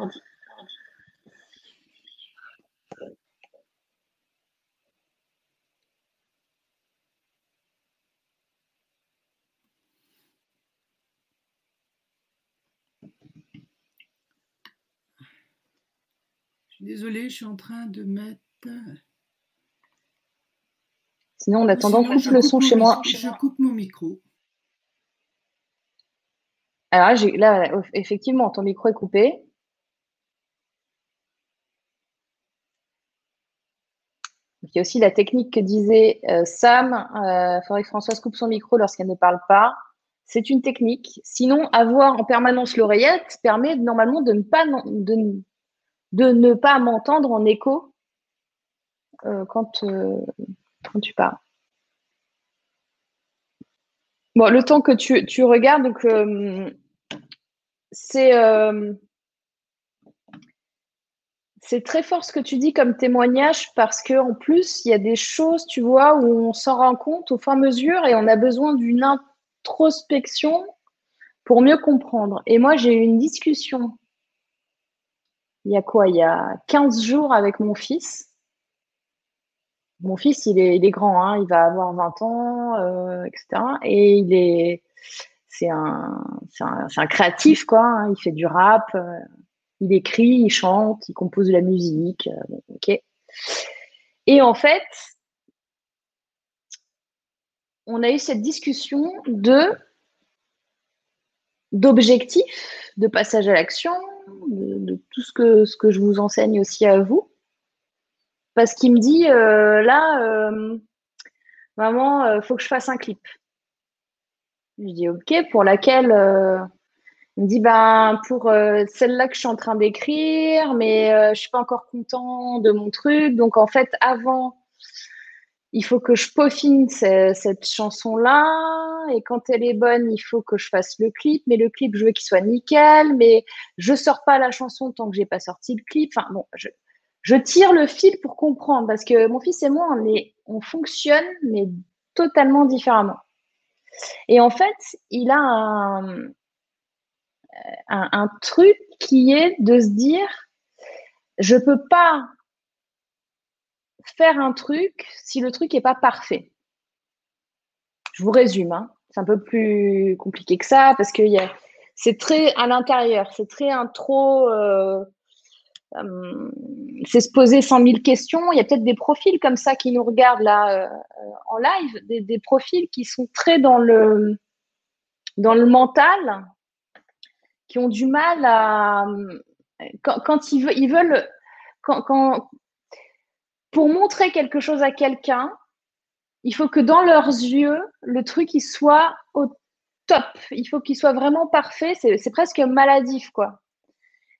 suis désolée, je suis en train de mettre. Sinon, en attendant, coupe le son chez moi. Je coupe mon micro. Alors là, effectivement, ton micro est coupé. Il y a aussi la technique que disait euh, Sam, il euh, faudrait que Françoise coupe son micro lorsqu'elle ne parle pas. C'est une technique. Sinon, avoir en permanence l'oreillette permet normalement de ne pas, de, ne pas m'entendre en écho euh, quand, quand tu parles. Bon, le temps que tu, tu regardes, donc c'est c'est très fort ce que tu dis comme témoignage parce que en plus il y a des choses, tu vois, où on s'en rend compte au fur et à mesure et on a besoin d'une introspection pour mieux comprendre. Et moi, j'ai eu une discussion il y a quoi? Il y a 15 jours avec mon fils. Mon fils, il est, grand, hein, il va avoir 20 ans, euh, etc. Et il est, c'est un, créatif. Hein. il fait du rap, euh, il écrit, il chante, il compose de la musique. Euh. Et en fait, on a eu cette discussion de d'objectifs, de passage à l'action, de, tout ce que, ce que je vous enseigne aussi à vous. Parce qu'il me dit, euh, là, euh, maman, il euh, faut que je fasse un clip. Je dis, OK, pour laquelle Il me dit, ben, pour celle-là que je suis en train d'écrire, mais je ne suis pas encore content de mon truc. Donc, en fait, avant il faut que je peaufine cette chanson-là. Et quand elle est bonne, il faut que je fasse le clip. Mais le clip, je veux qu'il soit nickel. Mais je sors pas la chanson tant que j'ai pas sorti le clip. Enfin, bon, je, tire le fil pour comprendre parce que mon fils et moi, on fonctionne, mais totalement différemment. Et en fait, il a un, un, un truc qui est de se dire, je peux pas faire un truc si le truc n'est pas parfait. Je vous résume, hein. c'est un peu plus compliqué que ça parce que c'est très à l'intérieur, c'est très intro. Euh, euh, c'est se poser 100 000 questions. Il y a peut-être des profils comme ça qui nous regardent là euh, en live, des, profils qui sont très dans le, dans le mental, qui ont du mal à. Quand, ils, veulent, ils veulent quand, pour montrer quelque chose à quelqu'un, il faut que dans leurs yeux, le truc il soit au top. Il faut qu'il soit vraiment parfait. C'est presque maladif, quoi.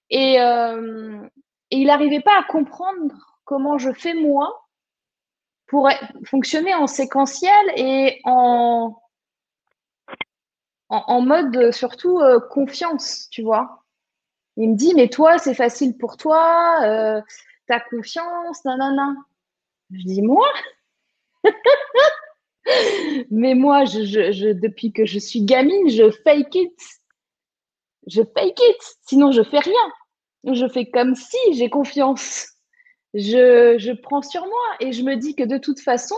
Et, euh, et il n'arrivait pas à comprendre comment je fais moi pour fonctionner en séquentiel et en, en, mode surtout euh, confiance, tu vois. Il me dit, mais toi, c'est facile pour toi. Euh, ta confiance, nanana. Je dis, moi? Mais moi, depuis que je suis gamine, je fake it. Je fake it, sinon je fais rien. Je fais comme si j'ai confiance. Je, je prends sur moi et je me dis que de toute façon,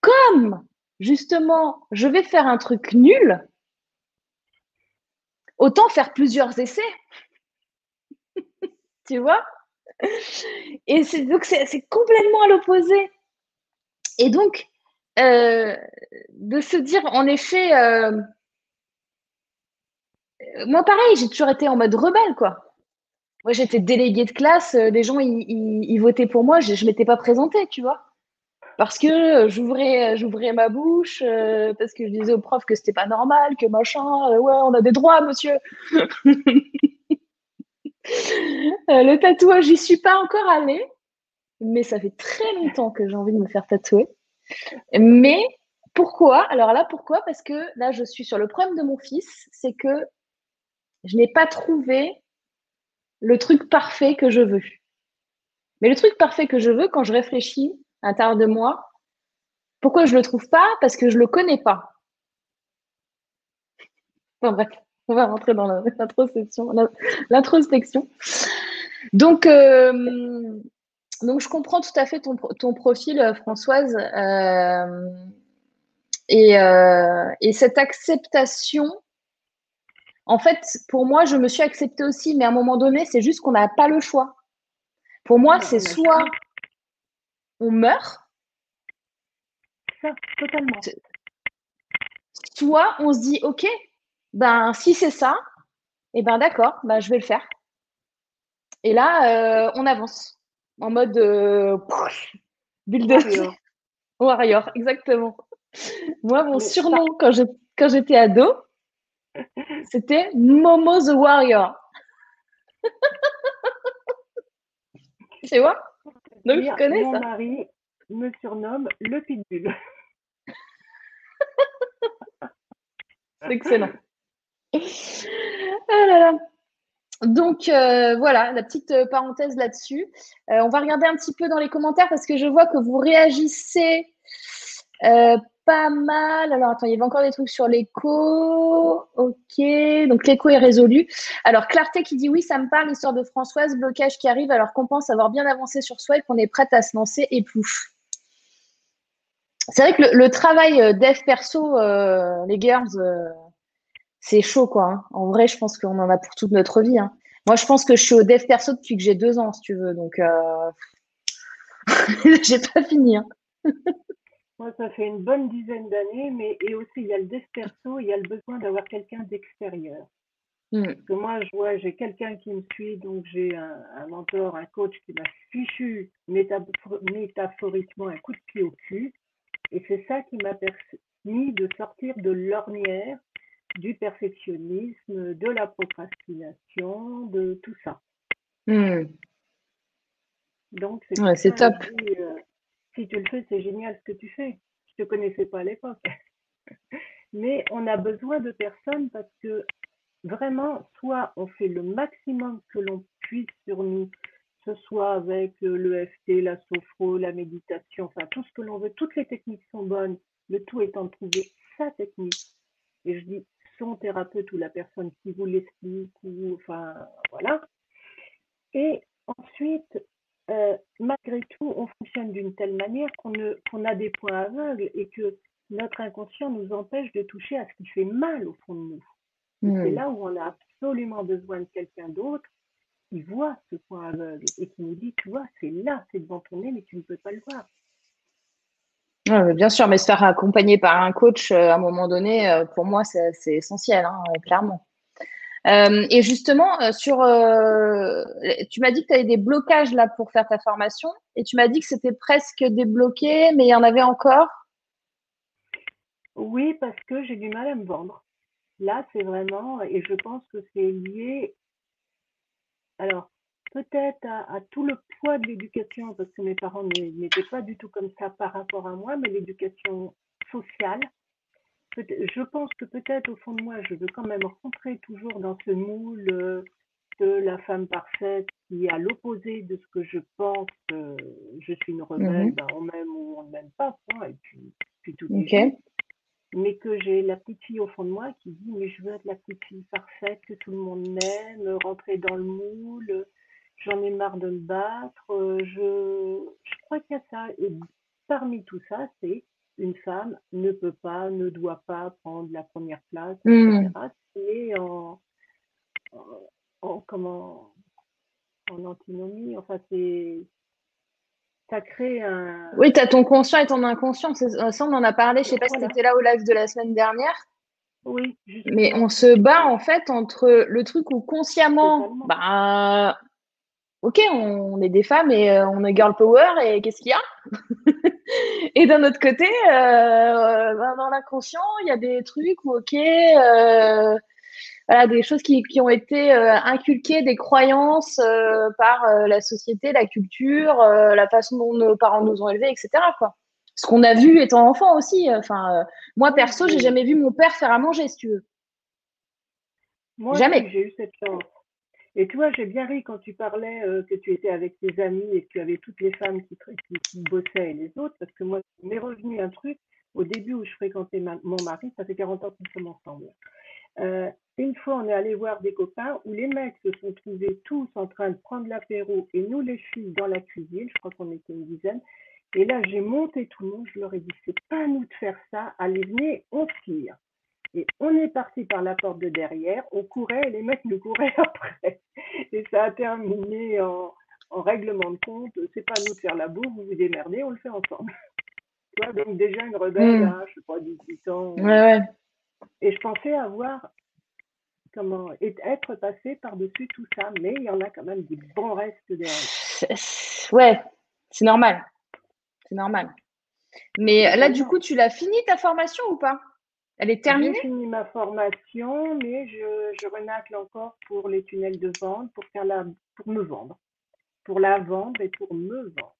comme justement, je vais faire un truc nul, autant faire plusieurs essais. tu vois? Et donc, c'est, complètement à l'opposé. Et donc, euh, de se dire, en effet, euh, moi, pareil, j'ai toujours été en mode rebelle, quoi. Moi, j'étais déléguée de classe, euh, des gens, ils, votaient pour moi, je ne m'étais pas présentée, tu vois. Parce que j'ouvrais, j'ouvrais ma bouche, parce que je disais au prof que c'était pas normal, que machin, ouais, on a des droits, monsieur. Euh, le tatouage, j'y suis pas encore allée, mais ça fait très longtemps que j'ai envie de me faire tatouer. Mais pourquoi? Alors là, pourquoi? Parce que là, je suis sur le problème de mon fils, c'est que je n'ai pas trouvé le truc parfait que je veux. Mais le truc parfait que je veux, quand je réfléchis à l'intérieur de moi, pourquoi je ne le trouve pas? Parce que je ne le connais pas. En bref on va rentrer dans l'introspection. L'introspection. Donc, euh, donc, je comprends tout à fait ton, ton profil, euh, Françoise. Euh, et, et, cette acceptation, en fait, pour moi, je me suis acceptée aussi, mais à un moment donné, c'est juste qu'on n'a pas le choix. Pour moi, c'est soit on meurt, ça, totalement. soit on se dit, OK, ben si c'est ça, et eh ben d'accord, ben, je vais le faire. Et là, euh, on avance en mode euh, bulle de warrior. exactement. Moi, mon surnom quand quand j'étais ado, c'était Momo the Warrior. tu vois? Donc, je connais mon ça. Mon mari me surnomme le pitbull. C'est excellent. Ah Donc euh, voilà, la petite euh, parenthèse là-dessus. Euh, on va regarder un petit peu dans les commentaires parce que je vois que vous réagissez pas mal. Alors, attends, il y avait encore des trucs sur l'écho. Ok, donc l'écho est résolu. Alors, Clarté qui dit oui, ça me parle, l'histoire de Françoise, blocage qui arrive alors qu'on pense avoir bien avancé sur soi et qu'on est prête à se lancer et plouf. C'est vrai que le, travail euh, dev perso, euh, les girls, euh, c'est chaud, quoi. Hein. En vrai, je pense qu'on en a pour toute notre vie. Hein. Moi, je pense que je suis au dev perso depuis que j'ai deux ans, si tu veux. Donc, euh... j'ai pas fini. Hein. Moi, ça fait une bonne dizaine d'années, mais et aussi il y a le dev perso, il y a le besoin d'avoir quelqu'un d'extérieur. Hmm. Parce que moi, je vois, j'ai quelqu'un qui me suit, donc j'ai un, un, mentor, un coach qui m'a fichu métaphoriquement un coup de pied au cul. Et c'est ça qui m'a permis de sortir de l'ornière du perfectionnisme, de la procrastination, de tout ça. Hmm. Donc, c'est top. Euh, si tu le fais, c'est génial ce que tu fais. Je te connaissais pas à l'époque. Mais on a besoin de personnes parce que vraiment, soit on fait le maximum que l'on puisse sur nous, ce soit avec l'EFT, la sophro, la méditation, enfin tout ce que l'on veut, toutes les techniques sont bonnes, le tout étant de trouver sa technique. Et je dis son thérapeute ou la personne qui vous l'explique, ou enfin voilà. Et ensuite, euh, malgré tout, on fonctionne d'une telle manière qu'on a des points aveugles et que notre inconscient nous empêche de toucher à ce qui fait mal au fond de nous. C'est hmm. là où on a absolument besoin de quelqu'un d'autre qui voit ce point aveugle et qui nous dit, tu vois, c'est là, c'est devant ton nez, mais tu ne peux pas le voir. bien sûr, mais se faire accompagner par un coach euh, à un moment donné, euh, pour moi, c'est essentiel, hein, clairement. Euh, et justement, euh, sur, euh, tu m'as dit que tu avais des blocages là pour faire ta formation, et tu m'as dit que c'était presque débloqué, mais il y en avait encore? Oui, parce que j'ai du mal à me vendre. Là, c'est vraiment, et je pense que c'est lié, alors peut-être à, à, tout le poids de l'éducation, parce que mes parents n'étaient pas du tout comme ça par rapport à moi, mais l'éducation sociale je pense que peut-être au fond de moi, je veux quand même rentrer toujours dans ce moule euh, de la femme parfaite qui est à l'opposé de ce que je pense. je suis une rebelle, mhm. ben, on m'aime ou on ne m'aime pas, et puis, puis tout est Mais que j'ai la petite fille au fond de moi qui dit, mais je veux être la petite fille parfaite, que tout le monde aime, rentrer dans le moule, j'en ai marre de me battre, je, je crois qu'il y a ça. Et parmi tout ça, c'est une femme ne peut pas, ne doit pas prendre la première place, etc. C'est hmm. en, en, comment, en antinomie, enfin c'est ça crée un. Oui, tu as ton conscient et ton inconscient. Ça, on en a parlé, je sais pas si tu étais là au live de la semaine dernière. Oui. Mais on se bat en fait entre le truc où consciemment, bah, ok, on est des femmes et euh, on est girl power et qu'est-ce qu'il y a? Et d'un autre côté, euh, ben, dans l'inconscient, il y a des trucs où ok, euh, voilà, des choses qui, qui ont été inculquées, des croyances par la société, la culture, la façon dont nos parents nous ont élevés, etc. Quoi. Ce qu'on a vu étant enfant aussi. Enfin, moi perso, j'ai jamais vu mon père faire à manger, si tu veux. Moi, jamais. J'ai eu cette chance. Et tu vois, j'ai bien ri quand tu parlais euh, que tu étais avec tes amis et que tu avais toutes les femmes qui, qui, bossaient et les autres, parce que moi, m'est revenu un truc au début où je fréquentais mon mari, ça fait 40 ans qu'ils sommes ensemble. Euh, une fois, on est allé voir des copains où les mecs se sont trouvés tous en train de prendre l'apéro et nous, les filles, dans la cuisine, je crois qu'on était une dizaine. Et là, j'ai monté tout le monde, je leur ai dit, c'est pas à nous de faire ça, allez, venez, on tire. Et on est parti par la porte de derrière, on courait et les mecs nous couraient après. Et ça a terminé en, règlement de compte. C'est pas à nous de faire la boue, vous vous démerdez, on le fait ensemble. Tu vois, donc déjà une rebelle, mmh. je sais pas, 18 ans. Ouais, ouais. Et je pensais avoir comment être passé par-dessus tout ça, mais il y en a quand même des bons restes derrière. Ouais, c'est normal. C'est normal. Mais là, du coup, tu l'as fini ta formation ou pas? Elle est terminée? J'ai fini ma formation, mais je, je renacle encore pour les tunnels de vente, pour, faire la, pour me vendre. Pour la vendre et pour me vendre.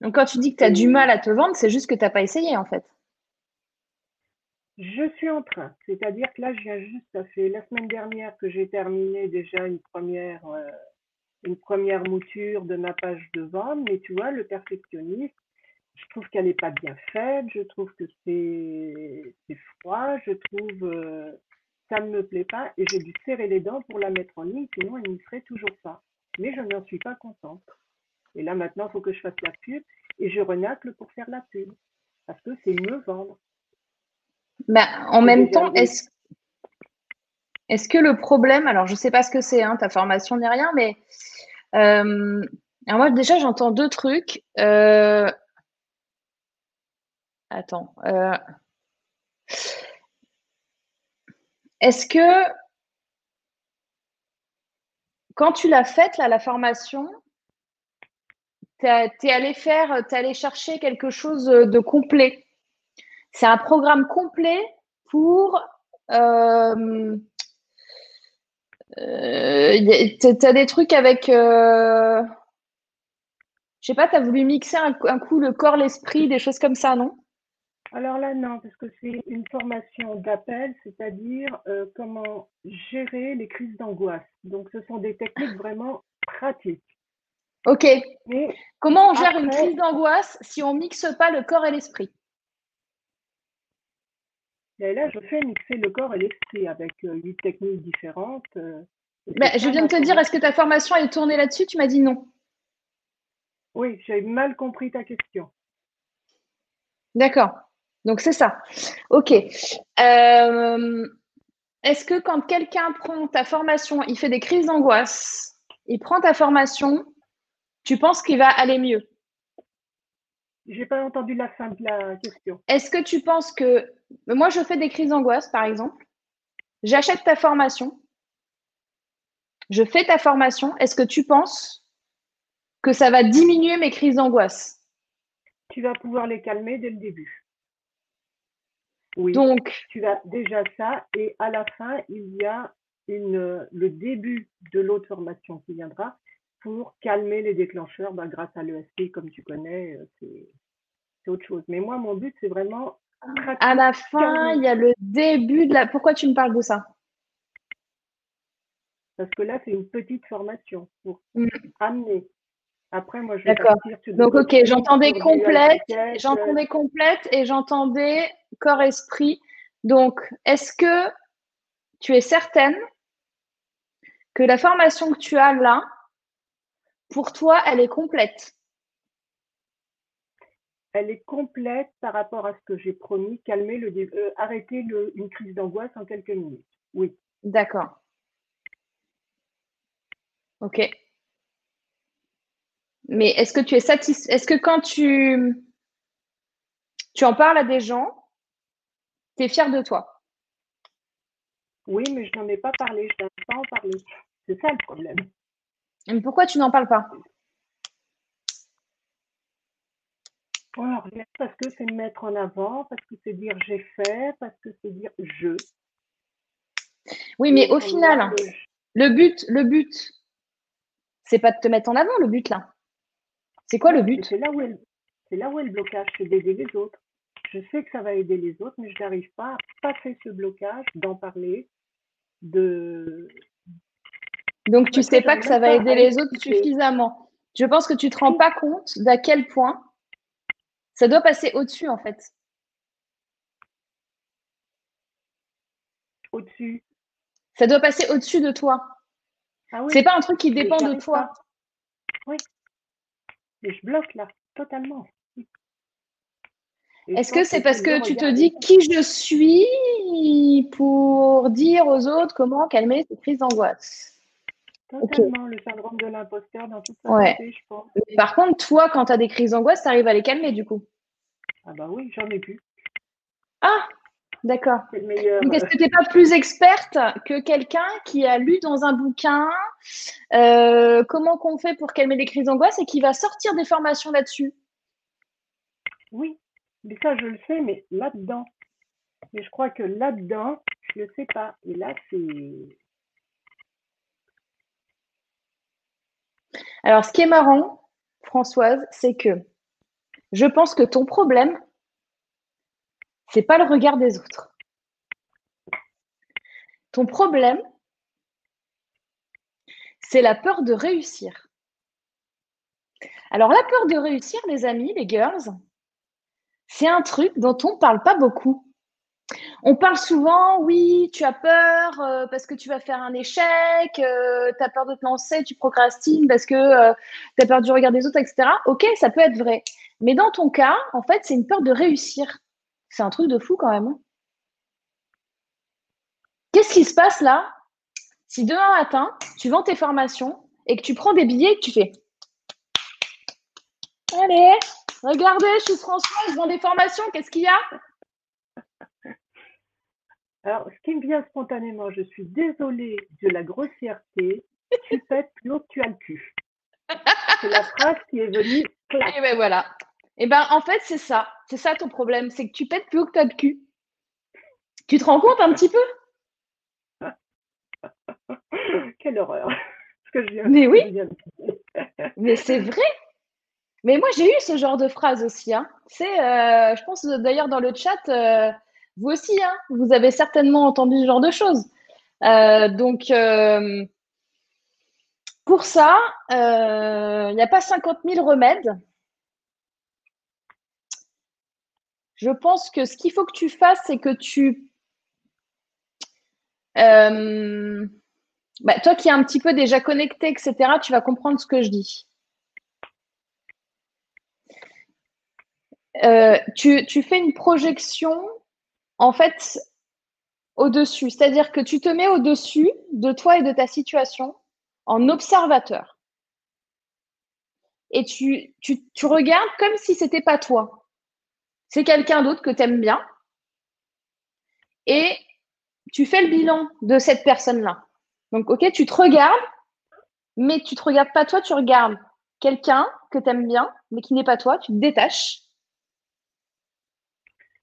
Donc, quand tu dis que tu as du mal à te vendre, c'est juste que tu n'as pas essayé, en fait. Je suis en train. C'est-à-dire que là, je viens juste, ça fait la semaine dernière que j'ai terminé déjà une première, euh, une première mouture de ma page de vente. Mais tu vois, le perfectionniste, je trouve qu'elle n'est pas bien faite, je trouve que c'est froid, je trouve euh, ça ne me plaît pas et j'ai dû serrer les dents pour la mettre en ligne, sinon elle n'y serait toujours pas. Mais je n'en suis pas contente. Et là maintenant, il faut que je fasse la pub et je renacle pour faire la pub parce que c'est me vendre. Ben, en même temps, est-ce est que le problème, alors je ne sais pas ce que c'est, hein, ta formation n'est rien, mais euh, alors moi déjà j'entends deux trucs. Euh, attends. Euh, est-ce que quand tu l'as faite, la formation, tu es allé faire, allé chercher quelque chose de complet? C'est un programme complet pour. Euh, euh, tu as des trucs avec. Euh, je sais pas, tu as voulu mixer un, coup le corps, l'esprit, des choses comme ça, non? Alors là, non, parce que c'est une formation d'appel, c'est-à-dire euh, comment gérer les crises d'angoisse. Donc, ce sont des techniques vraiment pratiques. Ok. Comment on gère une crise d'angoisse si on mixe pas le corps et l'esprit? Et là, je fais mixer le corps et l'esprit avec euh, huit techniques différentes. Euh, bah, je viens de te dire, est-ce que ta formation est tournée là-dessus? Tu m'as dit non. Oui, j'ai mal compris ta question. D'accord. Donc c'est ça. Ok. Euh, est-ce que quand quelqu'un prend ta formation, il fait des crises d'angoisse, il prend ta formation, tu penses qu'il va aller mieux? J'ai pas entendu la fin de la question. Est-ce que tu penses que moi je fais des crises d'angoisse par exemple, j'achète ta formation, je fais ta formation, est-ce que tu penses que ça va diminuer mes crises d'angoisse? Tu vas pouvoir les calmer dès le début. Oui. Donc, tu as déjà ça et à la fin, il y a une, le début de l'autre formation qui viendra pour calmer les déclencheurs bah, grâce à l'ESP, comme tu connais, euh, c'est autre chose. Mais moi, mon but, c'est vraiment... À la fin, il y a le début de la... Pourquoi tu me parles de ça? Parce que là, c'est une petite formation pour mm. amener. Après, moi, je vais D'accord. Donc, ok, j'entendais complète, j'entendais complète et j'entendais corps-esprit. Donc, est-ce que tu es certaine que la formation que tu as là, pour toi, elle est complète? Elle est complète par rapport à ce que j'ai promis, calmer le, euh, arrêter une crise d'angoisse en quelques minutes. Oui. D'accord. Ok. Mais est-ce que tu es satisfait Est-ce que quand tu, tu en parles à des gens, tu es fier de toi? Oui, mais je n'en ai pas parlé. Je n'en pas en parler. C'est ça le problème. Mais pourquoi tu n'en parles pas? Parce que c'est me mettre en avant, parce que c'est dire j'ai fait, parce que c'est dire je. Oui, mais au final, le but, le but, c'est pas de te mettre en avant le but là. C'est quoi le but? C'est là, où est, là où est le blocage, c'est d'aider les autres. Je sais que ça va aider les autres, mais je n'arrive pas à passer ce blocage, d'en parler, de. Donc tu ne sais pas que ça va aider les autres suffisamment. Je pense que tu ne te rends pas compte d'à quel point ça doit passer au-dessus en fait. Au-dessus. Ça doit passer au-dessus de toi. Ah c'est pas un truc qui dépend de toi. Oui. Mais je bloque là, totalement. Est-ce que c'est parce que tu te dis qui je suis pour dire aux autres comment calmer cette crise d'angoisse? Totalement, le syndrome de l'imposteur dans toute sa ouais. je pense. par contre, toi, quand tu as des crises d'angoisse, tu arrives à les calmer du coup? Ah bah oui, j'en ai plus. Ah D'accord. Donc, est-ce que tu n'es pas plus experte que quelqu'un qui a lu dans un bouquin euh, comment qu'on fait pour calmer les crises d'angoisse et qui va sortir des formations là-dessus? Oui, mais ça, je le sais, mais là-dedans. Mais je crois que là-dedans, je ne le sais pas. Et là, c'est. Alors, ce qui est marrant, Françoise, c'est que je pense que ton problème, c'est pas le regard des autres. Ton problème, c'est la peur de réussir. Alors la peur de réussir, les amis, les girls, c'est un truc dont on ne parle pas beaucoup. On parle souvent, oui, tu as peur euh, parce que tu vas faire un échec, euh, tu as peur de te lancer, tu procrastines parce que euh, tu as peur du regard des autres, etc. Ok, ça peut être vrai. Mais dans ton cas, en fait, c'est une peur de réussir. C'est un truc de fou quand même. Hein. Qu'est-ce qui se passe là? Si demain matin, tu vends tes formations et que tu prends des billets et que tu fais Allez, regardez, je suis François, je vends des formations, qu'est-ce qu'il y a? Alors, ce qui me vient spontanément, je suis désolée de la grossièreté, tu pètes plus haut que tu as le cul. C'est la phrase qui est venue. Et ben voilà. Et ben en fait, c'est ça. C'est ça ton problème, c'est que tu pètes plus haut que tu as le cul. Tu te rends compte un petit peu? Quelle horreur. Mais oui. Mais c'est vrai. Mais moi, j'ai eu ce genre de phrase aussi. Hein. C'est, euh, je pense d'ailleurs dans le chat, euh, vous aussi, hein, vous avez certainement entendu ce genre de choses. Euh, donc, pour ça, il n'y a pas 50 000 remèdes. Je pense que ce qu'il faut que tu fasses, c'est que tu bah, toi qui es un petit peu déjà connecté, etc., tu vas comprendre ce que je dis. Euh, tu, fais une projection, en fait, au-dessus. C'est-à-dire que tu te mets au-dessus de toi et de ta situation en observateur. Et tu regardes comme si c'était pas toi. C'est quelqu'un d'autre que tu aimes bien. Et tu fais le bilan de cette personne-là. Donc, ok, tu te regardes, mais tu te regardes pas toi, tu regardes quelqu'un que tu aimes bien, mais qui n'est pas toi, tu te détaches.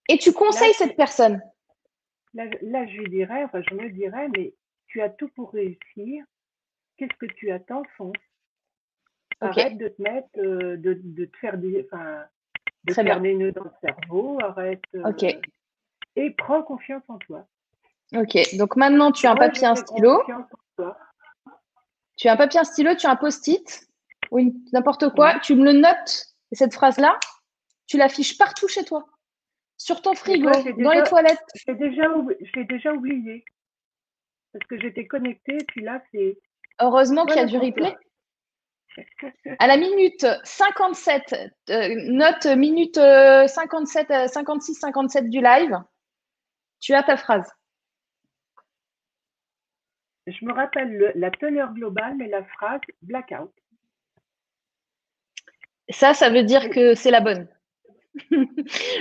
Et tu conseilles cette personne. Là, je lui dirais, enfin, je me dirais, mais tu as tout pour réussir. Qu'est-ce que tu attends, fonce. Arrête de te mettre, euh, de, de, te faire des, enfin, de nœuds dans le cerveau. Arrête. Euh, et prends confiance en toi. Ok, donc maintenant tu as un papier, un stylo. Tu as un papier, un stylo, tu as un post-it ou n'importe quoi, tu me le notes, cette phrase-là, tu l'affiches partout chez toi, sur ton frigo, dans les toilettes. J'ai déjà, déjà oublié, parce que j'étais connectée, puis là, c'est... Heureusement qu'il y a du replay. À la minute 57, euh, note minute 57, 56, 57 du live, tu as ta phrase. Je me rappelle la teneur globale, mais la phrase blackout. Ça, ça veut dire que c'est la bonne.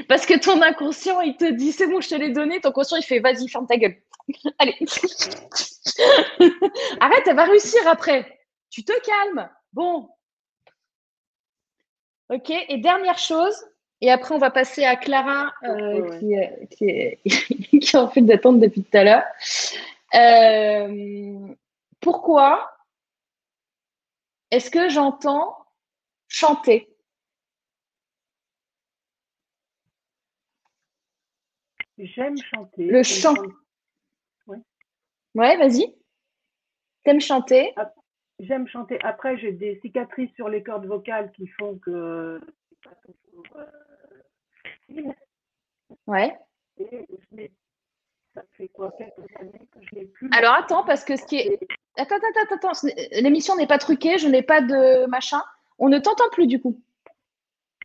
Parce que ton inconscient, il te dit c'est bon, je te l'ai donné. Ton conscient, il fait vas-y, ferme ta gueule. Allez. Arrête, elle va réussir après. Tu te calmes. Bon. Ok. Et dernière chose, et après, on va passer à Clara, euh, qui, qui, qui, est en fait d'attente depuis tout à l'heure. Euh, pourquoi est-ce que j'entends chanter? J'aime chanter. Le chant. Oui. Ouais, vas-y. T'aimes chanter? J'aime chanter. Après, j'ai des cicatrices sur les cordes vocales qui font que. Ouais. Alors attends, parce que ce qui est. Attends, attends, attends, attends. L'émission n'est pas truquée, je n'ai pas de machin. On ne t'entend plus du coup.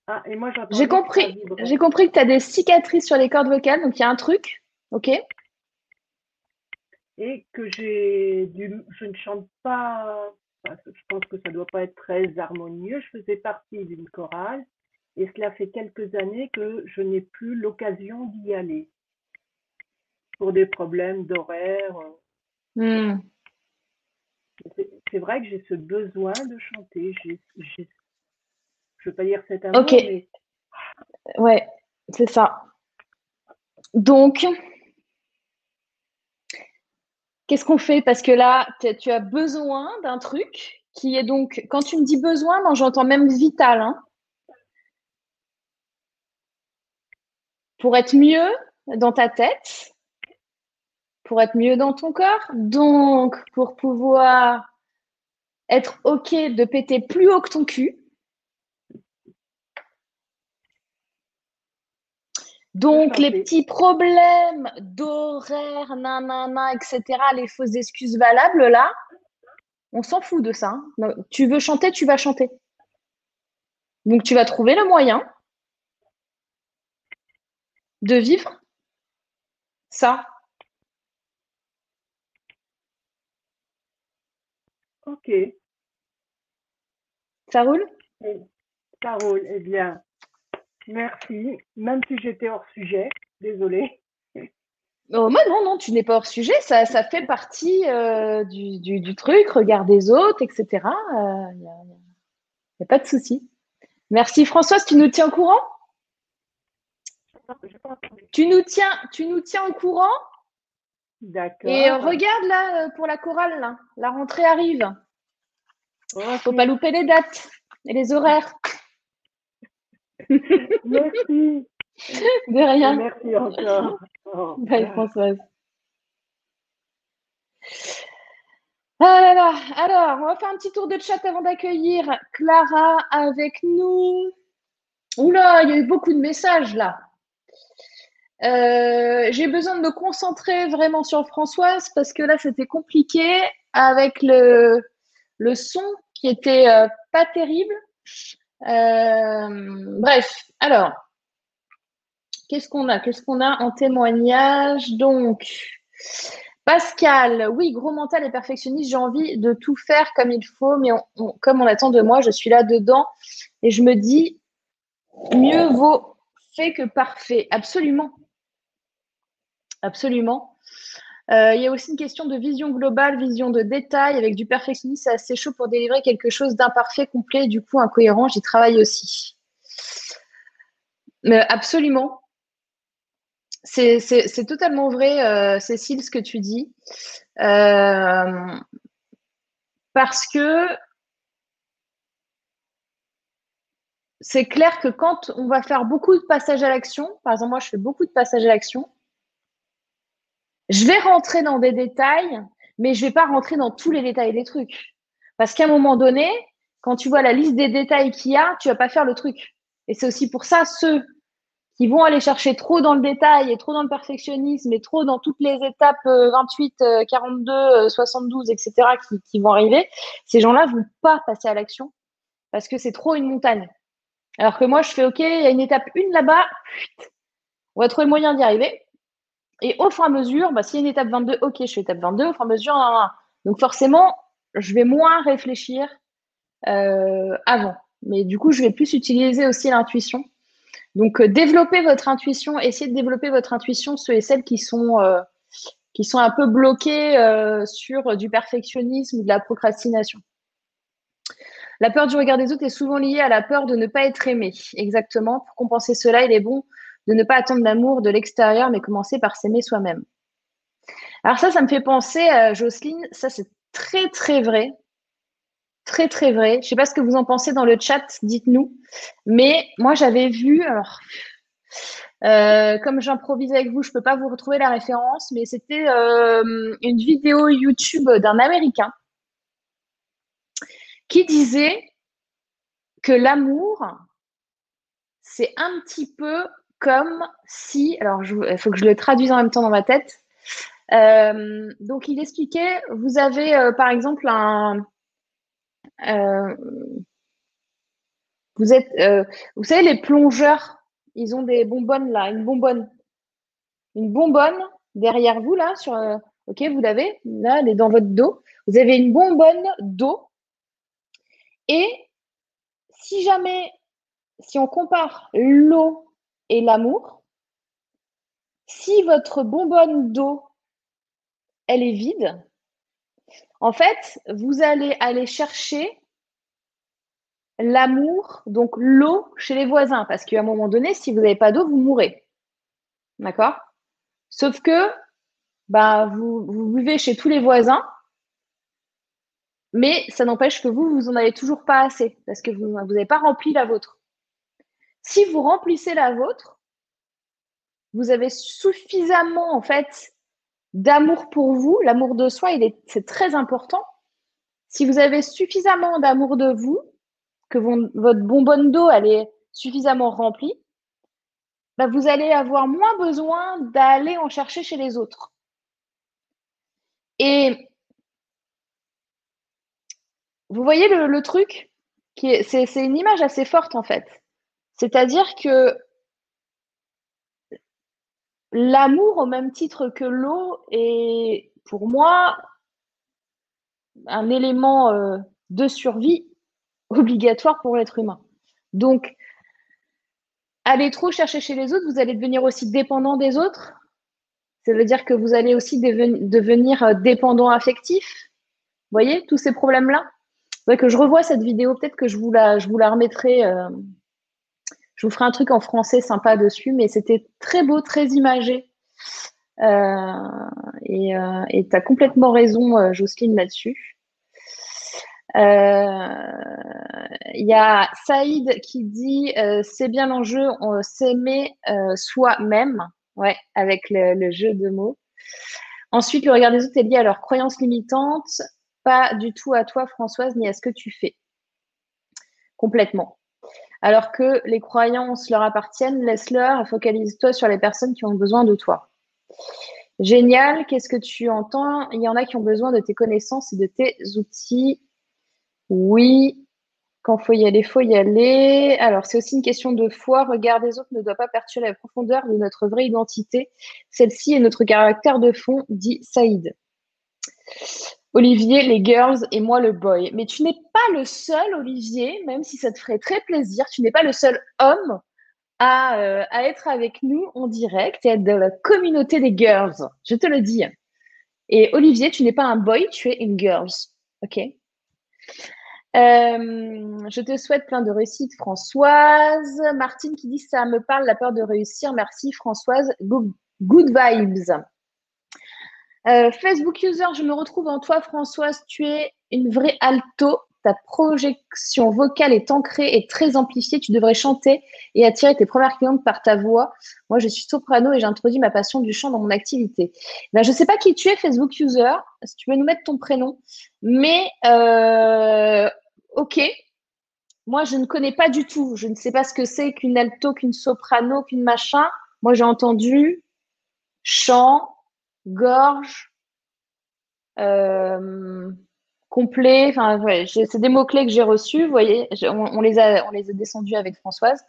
Ah, et moi J'ai compris, j'ai compris que tu as des cicatrices sur les cordes vocales, donc il y a un truc. OK Et que j'ai du. Je ne chante pas. Je pense que ça ne doit pas être très harmonieux. Je faisais partie d'une chorale et cela fait quelques années que je n'ai plus l'occasion d'y aller pour des problèmes d'horaire. Hmm. C'est vrai que j'ai ce besoin de chanter. je ne veux pas dire cet amour, Ok. Ouais, c'est ça. Donc, qu'est-ce qu'on fait? Parce que là, tu as besoin d'un truc qui est donc, quand tu me dis besoin, moi j'entends même vital. Hein. pour être mieux dans ta tête, pour être mieux dans ton corps. Donc, pour pouvoir être OK de péter plus haut que ton cul. Donc, les petits problèmes d'horaire, nanana, etc., les fausses excuses valables, là, on s'en fout de ça. Hein. Tu veux chanter, tu vas chanter. Donc, tu vas trouver le moyen de vivre ça. Ok. Ça roule? Ça roule. Eh bien, merci. Même si j'étais hors sujet, désolée. Oh, moi, non, non, tu n'es pas hors sujet. Ça, ça fait partie euh, du, truc. Regard des autres, etc. Il n'y a, pas de souci. Merci Françoise, tu nous tiens au courant? Tu nous tiens, tu nous tiens au courant? D'accord. Et regarde là euh, pour la chorale, là. la rentrée arrive. ne Faut pas louper les dates et les horaires. Merci. De rien. Merci encore. Bye Françoise. Ah Alors, on va faire un petit tour de chat avant d'accueillir Clara avec nous. Oula, il y a eu beaucoup de messages là. Euh, j'ai besoin de me concentrer vraiment sur Françoise parce que là, c'était compliqué avec le, le son qui était euh, pas terrible. Euh, bref, alors, qu'est-ce qu'on a Qu'est-ce qu'on a en témoignage? Donc, Pascal, oui, gros mental et perfectionniste, j'ai envie de tout faire comme il faut, mais comme on attend de moi, je suis là dedans et je me dis, mieux vaut fait que parfait. Absolument. Absolument. Euh, il y a aussi une question de vision globale, vision de détail. Avec du perfectionnisme, c'est assez chaud pour délivrer quelque chose d'imparfait, complet, du coup incohérent. J'y travaille aussi. Mais absolument. C'est totalement vrai, euh, Cécile, ce que tu dis. Euh, parce que c'est clair que quand on va faire beaucoup de passages à l'action, par exemple, moi, je fais beaucoup de passages à l'action, je vais rentrer dans des détails, mais je vais pas rentrer dans tous les détails des trucs. Parce qu'à un moment donné, quand tu vois la liste des détails qu'il y a, tu vas pas faire le truc. Et c'est aussi pour ça, ceux qui vont aller chercher trop dans le détail et trop dans le perfectionnisme et trop dans toutes les étapes 28, 42, 72, etc. qui, vont arriver, ces gens-là vont pas passer à l'action parce que c'est trop une montagne. Alors que moi, je fais OK, il y a une étape une là-bas, on va trouver le moyen d'y arriver. Et au fur et à mesure, bah, s'il y a une étape 22, ok, je fais étape 22, au fur et à mesure, donc forcément, je vais moins réfléchir euh, avant. Mais du coup, je vais plus utiliser aussi l'intuition. Donc, euh, développer votre intuition, essayez de développer votre intuition, ceux et celles qui sont, euh, qui sont un peu bloqués sur du perfectionnisme ou de la procrastination. La peur du regard des autres est souvent liée à la peur de ne pas être aimé. Exactement. Pour compenser cela, il est bon de ne pas attendre l'amour de l'extérieur, mais commencer par s'aimer soi-même. Alors ça, ça me fait penser, à Jocelyne, ça c'est très très vrai. Très très vrai. Je ne sais pas ce que vous en pensez dans le chat, dites-nous. Mais moi j'avais vu, alors, euh, comme j'improvise avec vous, je ne peux pas vous retrouver la référence, mais c'était euh, une vidéo YouTube d'un Américain qui disait que l'amour, c'est un petit peu comme si, alors il faut que je le traduise en même temps dans ma tête. Euh, donc il expliquait, vous avez euh, par exemple un, euh, vous êtes, vous savez les plongeurs, ils ont des bonbonnes là, une bonbonne, une bonbonne derrière vous là sur, ok vous l'avez là, elle est dans votre dos. Vous avez une bonbonne d'eau et si jamais, si on compare l'eau et l'amour. Si votre bonbonne d'eau, elle est vide, en fait, vous allez aller chercher l'amour, donc l'eau chez les voisins, parce qu'à un moment donné, si vous n'avez pas d'eau, vous mourrez. D'accord? Sauf que bah, vous, vous buvez chez tous les voisins, mais ça n'empêche que vous, vous n'en avez toujours pas assez, parce que vous n'avez pas rempli la vôtre. Si vous remplissez la vôtre, vous avez suffisamment en fait d'amour pour vous. L'amour de soi, est, c'est très important. Si vous avez suffisamment d'amour de vous, que votre bonbonne d'eau est suffisamment remplie, bah, vous allez avoir moins besoin d'aller en chercher chez les autres. Et vous voyez le, truc C'est une image assez forte en fait. C'est-à-dire que l'amour, au même titre que l'eau, est pour moi un élément euh, de survie obligatoire pour l'être humain. Donc, aller trop chercher chez les autres, vous allez devenir aussi dépendant des autres. Ça veut dire que vous allez aussi devenir euh, dépendant affectif. Vous voyez, tous ces problèmes-là. Que je revois cette vidéo, peut-être que je vous la, je vous la remettrai. Euh, je vous ferai un truc en français sympa dessus, mais c'était très beau, très imagé. Euh, et tu as complètement raison, Jocelyne, là-dessus. Il y a Saïd qui dit c'est bien l'enjeu, s'aimer soi-même, ouais, avec le, jeu de mots. Ensuite, le regard des autres est lié à leurs croyances limitantes, pas du tout à toi, Françoise, ni à ce que tu fais. Complètement. Alors que les croyances leur appartiennent, laisse-leur, focalise-toi sur les personnes qui ont besoin de toi. Génial, qu'est-ce que tu entends? Il y en a qui ont besoin de tes connaissances et de tes outils. Oui, quand faut y aller, faut y aller. Alors, c'est aussi une question de foi. Regard des autres ne doit pas perturber la profondeur de notre vraie identité. Celle-ci est notre caractère de fond, dit Saïd. Olivier, les girls et moi le boy. Mais tu n'es pas le seul, Olivier, même si ça te ferait très plaisir, tu n'es pas le seul homme à, euh, être avec nous en direct et être de la communauté des girls. Je te le dis. Et Olivier, tu n'es pas un boy, tu es une girls. OK euh, je te souhaite plein de réussite, Françoise. Martine qui dit ça me parle, la peur de réussir. Merci, Françoise. Good, vibes. Euh, Facebook user, je me retrouve en toi, Françoise. Tu es une vraie alto. Ta projection vocale est ancrée et très amplifiée. Tu devrais chanter et attirer tes premières clientes par ta voix. Moi, je suis soprano et j'ai introduit ma passion du chant dans mon activité. Ben, je ne sais pas qui tu es, Facebook user. Si tu veux nous mettre ton prénom. Mais euh, ok, moi je ne connais pas du tout. Je ne sais pas ce que c'est qu'une alto, qu'une soprano, qu'une machin. Moi j'ai entendu chant, gorge, euh, complet. Enfin, c'est des mots clés que j'ai reçus. Vous voyez, on, les a, on les a descendus avec Françoise.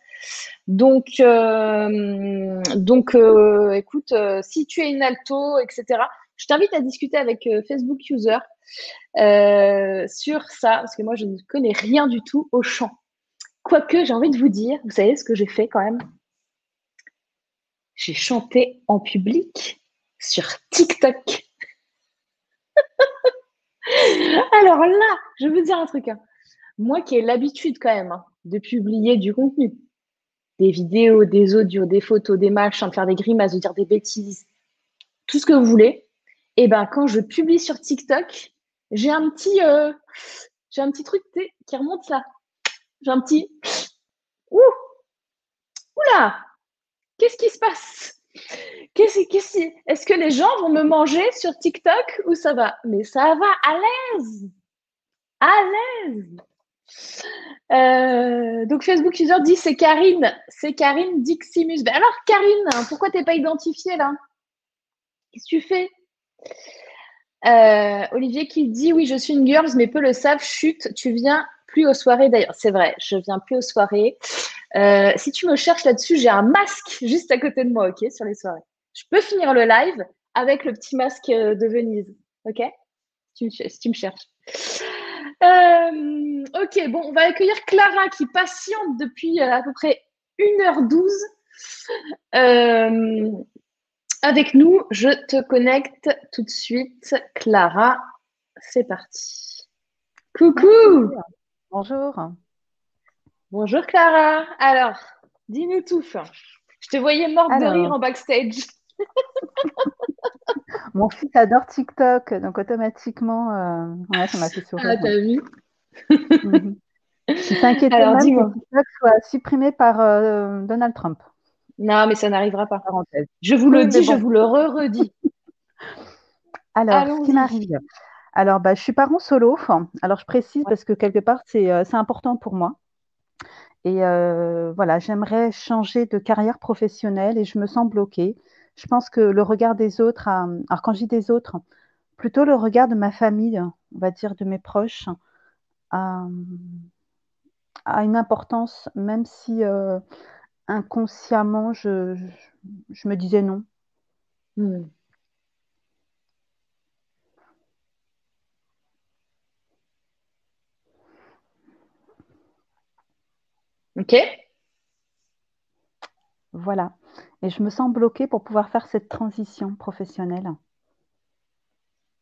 Donc, euh, donc, euh, écoute, si tu es une alto, etc. Je t'invite à discuter avec Facebook User sur ça, parce que moi, je ne connais rien du tout au chant. Quoique, j'ai envie de vous dire, vous savez ce que j'ai fait quand même? J'ai chanté en public sur TikTok. Alors là, je vais vous dire un truc. Hein. Moi qui ai l'habitude quand même hein, de publier du contenu, des vidéos, des audios, des photos, des machins, de faire des grimaces, de dire des bêtises, tout ce que vous voulez. Et eh ben quand je publie sur TikTok, j'ai un petit, euh, j'ai un petit truc qui remonte là. J'ai un petit, ouh, oula, qu'est-ce qui se passe? Qu'est-ce, est-ce que les gens vont me manger sur TikTok ou ça va? Mais ça va, à l'aise, à l'aise. Euh, donc Facebook user dit c'est Karine, c'est Karine Diximus. Ben alors Karine, pourquoi t'es pas identifiée là? Qu'est-ce que tu fais? Euh, Olivier qui dit oui, je suis une girls, mais peu le savent. Chute, tu viens plus aux soirées d'ailleurs. C'est vrai, je viens plus aux soirées. Euh, si tu me cherches là-dessus, j'ai un masque juste à côté de moi, ok, sur les soirées. Je peux finir le live avec le petit masque euh, de Venise, ok? Si tu, me, cherches. ok, bon, on va accueillir Clara qui patiente depuis à peu près 1h12 avec nous. Je te connecte tout de suite. Clara, c'est parti. Coucou. Bonjour. Bonjour Clara. Alors, dis-nous tout. Je te voyais morte de rire en backstage. Mon fils adore TikTok, donc automatiquement, euh, ça m'a fait sourire. Ah, t'as vu mhm. Je t'inquiète même que TikTok soit supprimé par euh, Donald Trump. Non, mais ça n'arrivera pas. Je vous le dis, je vous le re-redis. Alors, ce qui m'arrive. Alors, bah, je suis parent solo. Alors, je précise parce que quelque part, c'est euh, important pour moi. Et euh, voilà, j'aimerais changer de carrière professionnelle et je me sens bloquée. Je pense que le regard des autres, alors quand je dis des autres, plutôt le regard de ma famille, on va dire de mes proches, a, une importance, même si euh, inconsciemment je, me disais non. Hmm. Ok. Voilà. Et je me sens bloquée pour pouvoir faire cette transition professionnelle.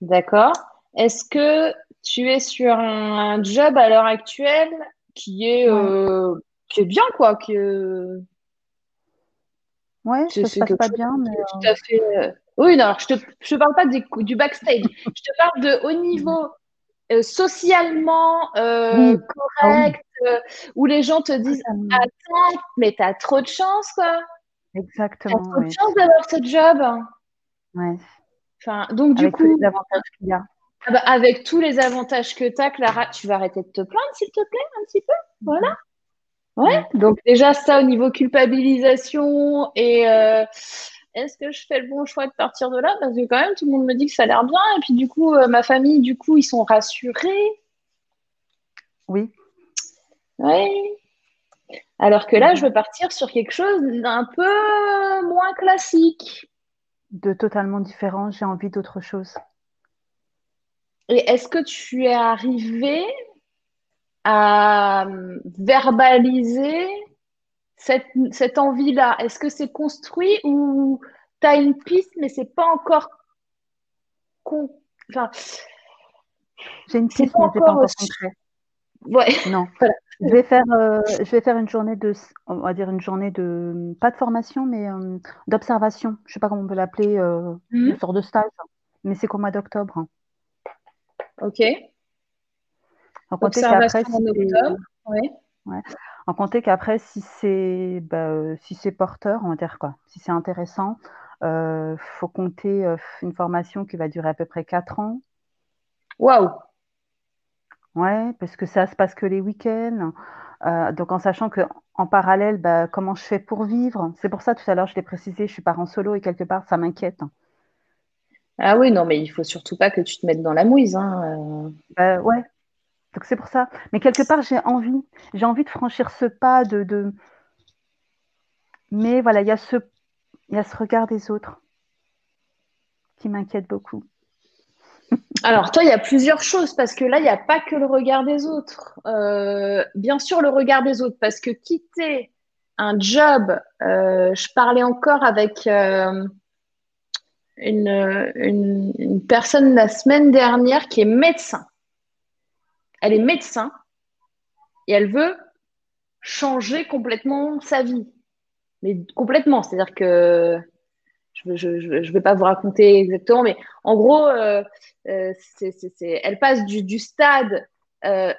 D'accord. Est-ce que tu es sur un, job à l'heure actuelle qui est, euh, qui est bien, quoi qui, Ouais, ça se passe pas bien, mais. Tout à fait, euh, Oui, non, je ne te, je parle pas du, backstage. je te parle de haut niveau euh, socialement correct, euh, où les gens te disent Attends, mais tu as trop de chance, quoi. Exactement. Tu as trop de chance d'avoir ce job. Ouais. Enfin, donc, du coup. Tous les avantages qu'il y a. Ah bah, avec tous les avantages que tu as, Clara, tu vas arrêter de te plaindre, s'il te plaît, un petit peu? Voilà. Ouais. Donc, déjà, ça au niveau culpabilisation et. Est-ce que je fais le bon choix de partir de là? Parce que quand même, tout le monde me dit que ça a l'air bien. Et puis du coup, euh, ma famille, du coup, ils sont rassurés. Oui. Oui. Alors que là, je veux partir sur quelque chose d'un peu moins classique. De totalement différent, j'ai envie d'autre chose. Et est-ce que tu es arrivé à verbaliser cette, cette envie-là Est-ce que c'est construit ou tu as une piste, mais c'est pas encore. Enfin, j'ai une piste, mais c'est pas encore concret. Ouais. Non. Je vais faire, euh, je vais faire une journée de, on va dire une journée de, pas de formation, mais euh, d'observation. Je sais pas comment on peut l'appeler, euh, mhm. une sorte de stage, mais c'est qu'au mois d'octobre. Ok. En compter qu'après, si ouais. Ouais. En compter qu'après, si c'est, bah, si c'est porteur, on va dire quoi, si c'est intéressant, il faut compter une formation qui va durer à peu près 4 ans. Waouh Ouais, parce que ça se passe que les week-ends. Euh, donc en sachant que en parallèle, bah, comment je fais pour vivre? C'est pour ça tout à l'heure je l'ai précisé, je suis parent solo et quelque part ça m'inquiète. Ah oui, non, mais il faut surtout pas que tu te mettes dans la mouise. Hein, euh. bah, ouais. Donc c'est pour ça. Mais quelque part j'ai envie, j'ai envie de franchir ce pas de. Mais voilà, il y a ce, regard des autres qui m'inquiète beaucoup. Alors, toi, il y a plusieurs choses parce que là, il n'y a pas que le regard des autres. Euh, bien sûr, le regard des autres, parce que quitter un job, euh, je parlais encore avec euh, une, personne la semaine dernière qui est médecin. Elle est médecin et elle veut changer complètement sa vie. Mais complètement, c'est-à-dire que je ne vais pas vous raconter exactement, mais en gros, euh, euh, elle passe du, stade, euh,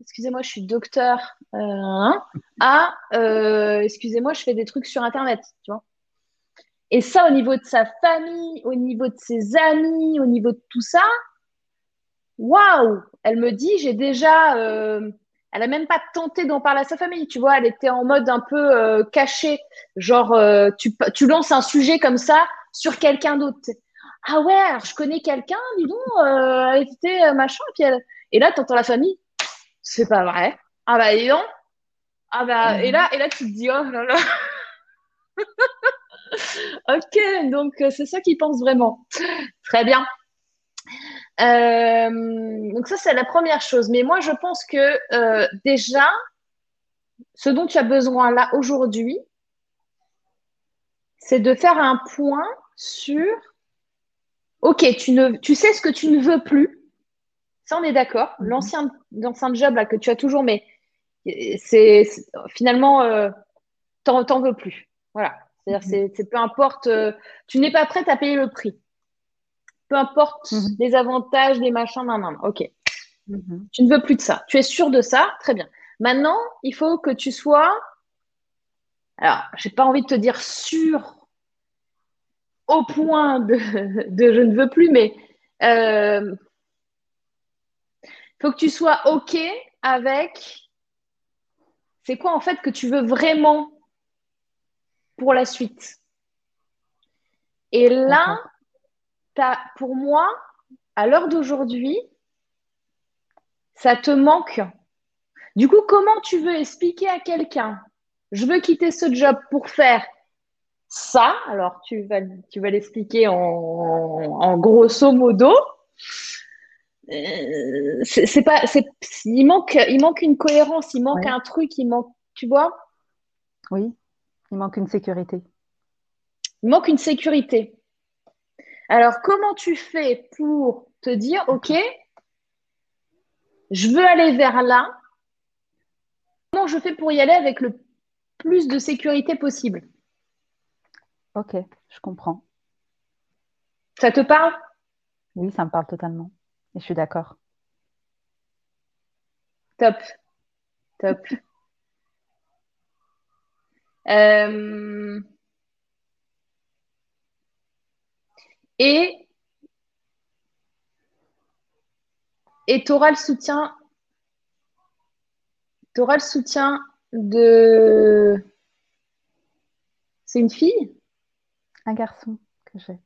excusez-moi, je suis docteur, à, excusez-moi, je fais des trucs sur Internet, tu vois. Et ça, au niveau de sa famille, au niveau de ses amis, au niveau de tout ça, waouh Elle me dit, j'ai déjà elle a même pas tenté d'en parler à sa famille, tu vois. Elle était en mode un peu euh, caché, genre euh, tu, tu lances un sujet comme ça sur quelqu'un d'autre. Ah ouais, alors je connais quelqu'un, dis donc, euh, elle était machin, et puis elle... et là t'entends la famille, c'est pas vrai. Ah bah dis donc. Ah bah et là et là tu te dis oh là là. ok, donc c'est ça qu'ils pensent vraiment. Très bien. Euh, donc ça, c'est la première chose. Mais moi, je pense que euh, déjà, ce dont tu as besoin là aujourd'hui, c'est de faire un point sur, OK, tu, ne, tu sais ce que tu ne veux plus. Ça, on est d'accord. Mhm. L'ancien, l'ancien job là, que tu as toujours, mais c'est, finalement, euh, t'en, veux plus. Voilà. C'est-à-dire, mhm. c'est, peu importe, euh, tu n'es pas prête à payer le prix peu importe mhm. les avantages, les machins, non, non, ok. Mhm. Tu ne veux plus de ça. Tu es sûr de ça, très bien. Maintenant, il faut que tu sois, alors, j'ai pas envie de te dire sûr au point de, je ne veux plus, mais il euh, faut que tu sois ok avec C'est quoi en fait que tu veux vraiment pour la suite Et là, as, pour moi, à l'heure d'aujourd'hui, ça te manque. Du coup, comment tu veux expliquer à quelqu'un, je veux quitter ce job pour faire ça, alors tu vas, tu vas l'expliquer en, grosso modo. Euh, c'est pas, il manque, il manque une cohérence, il manque un truc, il manque, tu vois? Oui, il manque une sécurité. Il manque une sécurité. Alors, comment tu fais pour te dire, OK, je veux aller vers là? Comment je fais pour y aller avec le plus de sécurité possible? Ok, je comprends. Ça te parle? Oui, ça me parle totalement. Et je suis d'accord. Top. Top. Euh, et et tu auras le soutien tu auras le soutien de c'est une fille? Un garçon que j'ai.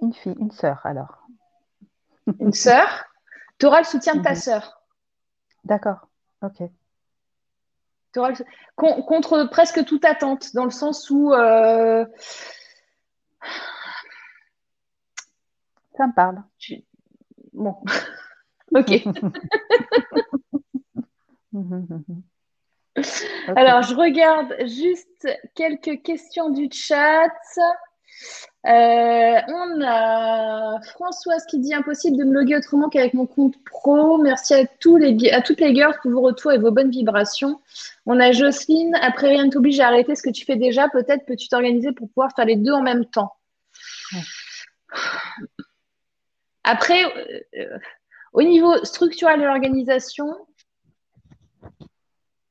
Une fille une sœur alors. Une sœur? Tu auras le soutien de ta mhm. sœur. D'accord ok. Contre presque toute attente, dans le sens où. Euh, Ça me parle. Bon. ok. Alors, je regarde juste quelques questions du chat. Euh, on a Françoise qui dit impossible de me loguer autrement qu'avec mon compte pro. Merci à, tous les, à toutes les girls pour vos retours et vos bonnes vibrations. On a Jocelyne, après rien ne t'oblige à arrêter ce que tu fais déjà. Peut-être peux-tu t'organiser pour pouvoir faire les deux en même temps. Après, euh, euh, au niveau structurel de l'organisation,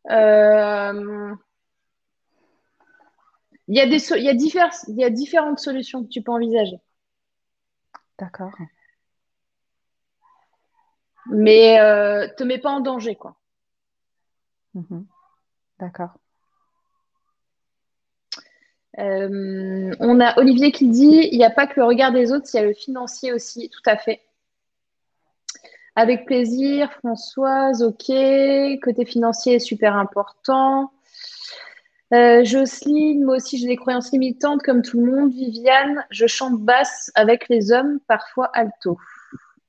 euh, il y, a des il, y a il y a différentes solutions que tu peux envisager. D'accord. Mais euh, te mets pas en danger, quoi. Mhm. D'accord. Euh, on a Olivier qui dit il n'y a pas que le regard des autres, il y a le financier aussi, tout à fait. Avec plaisir, Françoise, ok. Côté financier est super important. Euh, Jocelyne, moi aussi j'ai des croyances limitantes comme tout le monde. Viviane, je chante basse avec les hommes, parfois alto.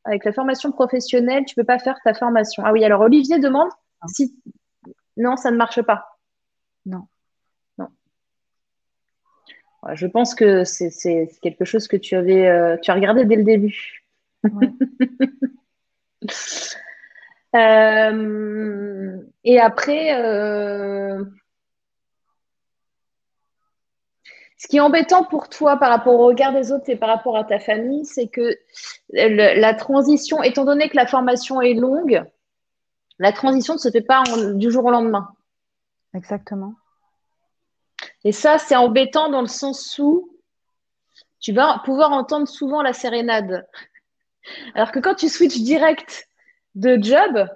Avec la formation professionnelle, tu peux pas faire ta formation. Ah oui, alors Olivier demande si. Non, ça ne marche pas. Non. Je pense que c'est quelque chose que tu avais, euh, tu as regardé dès le début. Euh, et après, Ce qui est embêtant pour toi par rapport au regard des autres et par rapport à ta famille, c'est que la transition, étant donné que la formation est longue, la transition ne se fait pas du jour au lendemain. Exactement. Et ça, c'est embêtant dans le sens où tu vas pouvoir entendre souvent la sérénade. Alors que quand tu switches direct de job,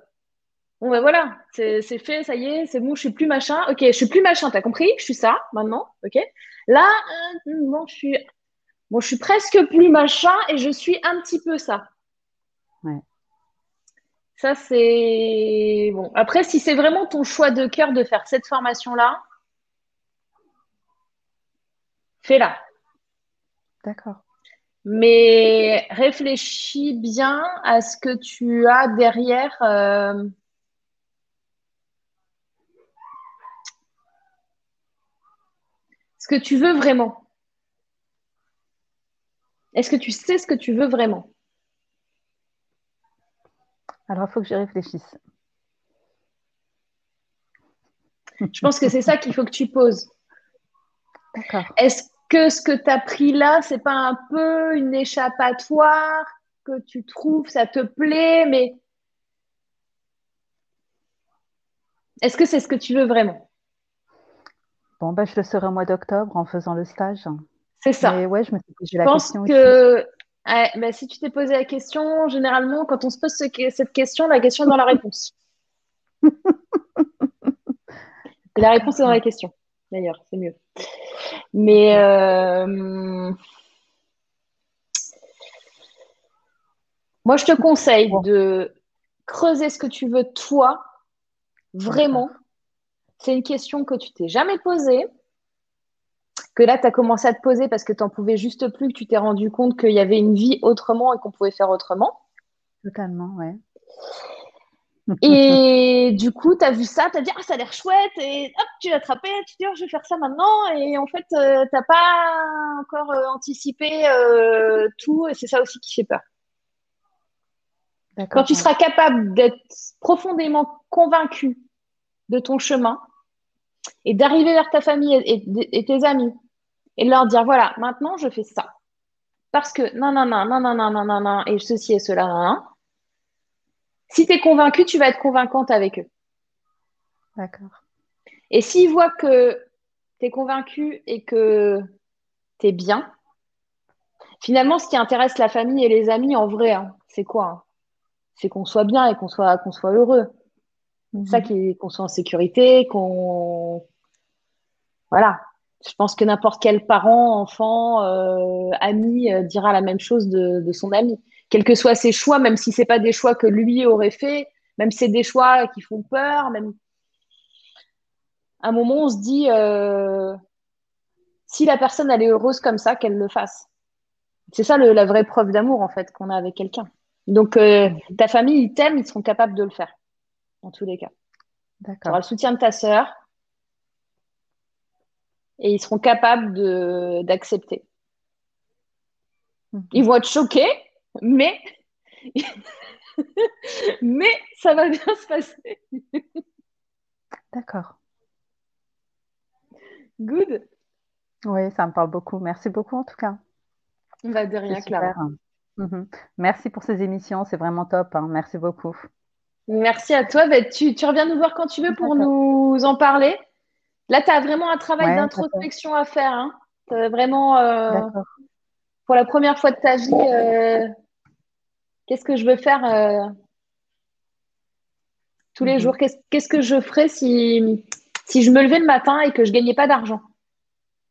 bon ben voilà, c'est fait, ça y est, c'est bon, je suis plus machin. Ok, je suis plus machin, t'as compris? Je suis ça maintenant, ok Là, euh, bon, je suis, bon, je suis presque plus machin et je suis un petit peu ça. Ouais. Ça, c'est bon. Après, si c'est vraiment ton choix de cœur de faire cette formation-là, fais-la. D'accord. Mais réfléchis bien à ce que tu as derrière. Euh, ce que tu veux vraiment. Est-ce que tu sais ce que tu veux vraiment? Alors, il faut que j'y réfléchisse. Je pense que c'est ça qu'il faut que tu poses. D'accord. Est-ce que ce que tu as pris là, c'est pas un peu une échappatoire que tu trouves, ça te plaît, mais est-ce que c'est ce que tu veux vraiment? Bon, ben, je le serai au mois d'octobre en faisant le stage. C'est ça. Mais ouais, je me suis posé la pense question. Que... Ben, si tu t'es posé la question, généralement, quand on se pose cette question, la question est dans la réponse. la réponse est dans la question, d'ailleurs, c'est mieux. Mais euh, moi, je te conseille de creuser ce que tu veux toi, vraiment. C'est une question que tu t'es jamais posée, que là, tu as commencé à te poser parce que tu n'en pouvais juste plus, que tu t'es rendu compte qu'il y avait une vie autrement et qu'on pouvait faire autrement. Totalement, ouais. Et du coup, tu as vu ça, tu as dit, ah, ça a l'air chouette, et hop, tu l'as attrapé, tu dis, oh, je vais faire ça maintenant, et en fait, euh, tu n'as pas encore euh, anticipé euh, tout, et c'est ça aussi qui fait peur. Quand tu seras capable d'être profondément convaincu de ton chemin et d'arriver vers ta famille et, tes amis et de leur dire voilà, maintenant je fais ça. Parce que non, non, non, non, non, non, non, non, non, et ceci et cela, non, non. Si tu es convaincu, tu vas être convaincante avec eux. D'accord. Et s'ils voient que tu es convaincu et que tu es bien, finalement, ce qui intéresse la famille et les amis en vrai, hein, c'est quoi hein? C'est qu'on soit bien et qu'on soit, qu'on soit heureux. C'est ça mhm. qu'on soit en sécurité, qu'on. Voilà. Je pense que n'importe quel parent, enfant, euh, ami euh, dira la même chose de, son ami. Quels que soient ses choix, même si ce pas des choix que lui aurait fait, même si c'est des choix qui font peur, même. À un moment, on se dit euh, si la personne elle est heureuse comme ça, qu'elle le fasse. C'est ça la vraie preuve d'amour en fait qu'on a avec quelqu'un. Donc ta famille, ils t'aiment, ils seront capables de le faire en tous les cas. Tu auras le soutien de ta sœur et ils seront capables d'accepter. Mhm. Ils vont être choqués, mais, mais ça va bien se passer. D'accord. Good. Oui, ça me parle beaucoup. Merci beaucoup en tout cas. Va de rien, Clara. Mhm. Merci pour ces émissions, c'est vraiment top. Hein. Merci beaucoup. Merci à toi. Bah, tu, reviens nous voir quand tu veux pour nous en parler. Là, tu as vraiment un travail d'introspection à faire. Hein. vraiment, euh, pour la première fois de ta vie, euh, qu'est-ce que je veux faire euh, tous les mhm. jours? Qu'est-ce que je ferais si, si je me levais le matin et que je ne gagnais pas d'argent?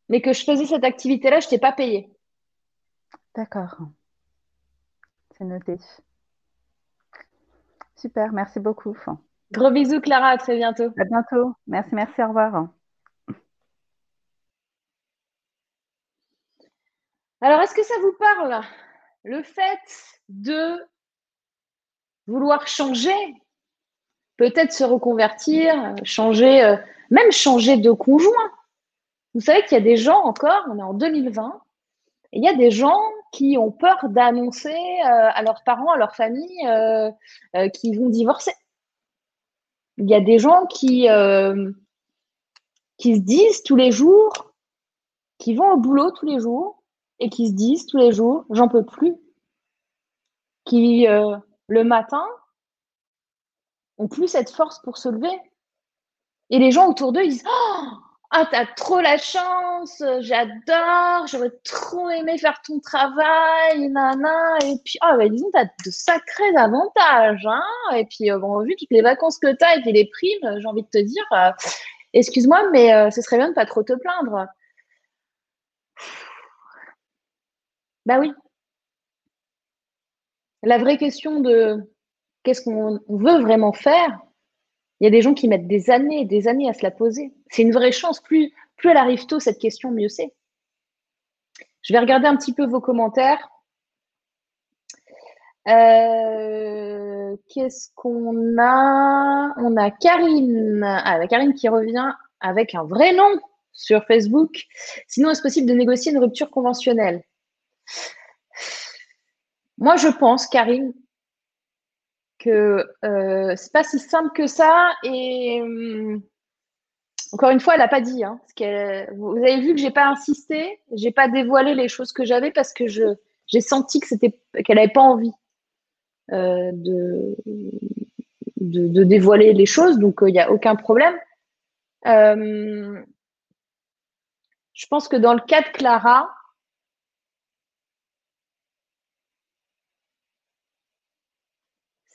Mais que je faisais cette activité-là, je ne t'ai pas payé. D'accord. C'est noté. Super, merci beaucoup. Gros bisous, Clara, à très bientôt. À bientôt. Merci, merci, au revoir. Alors, est-ce que ça vous parle? Le fait de vouloir changer, peut-être se reconvertir, changer, euh, même changer de conjoint. Vous savez qu'il y a des gens encore, on est en 2020, et il y a des gens qui ont peur d'annoncer euh, à leurs parents, à leur famille, euh, qu'ils vont divorcer. Il y a des gens qui, qui se disent tous les jours, qui vont au boulot tous les jours et qui se disent tous les jours, j'en peux plus. Qui, le matin, ont plus cette force pour se lever. Et les gens autour d'eux, ils disent, oh, ah, t'as trop la chance, j'adore, j'aurais trop aimé faire ton travail, nana. Et puis, ah, bah, disons, t'as de sacrés avantages, hein. Et puis, euh, bon, vu toutes les vacances que t'as et puis les primes, j'ai envie de te dire, euh, excuse-moi, mais euh, ce serait bien de pas trop te plaindre. Bah oui. La vraie question de qu'est-ce qu'on veut vraiment faire, il y a des gens qui mettent des années et des années à se la poser. C'est une vraie chance. Plus, plus elle arrive tôt, cette question, mieux c'est. Je vais regarder un petit peu vos commentaires. Euh, qu'est-ce qu'on a? On a Karine. Ah, Karine qui revient avec un vrai nom sur Facebook. Sinon, est-ce possible de négocier une rupture conventionnelle? Moi, je pense, Karine, que euh, c'est pas si simple que ça. Et hum, encore une fois, elle n'a pas dit. Hein, vous avez vu que j'ai pas insisté, j'ai pas dévoilé les choses que j'avais parce que j'ai senti qu'elle n'avait pas envie euh, de, de, dévoiler les choses, donc il euh, n'y a aucun problème. Je pense que dans le cas de Clara,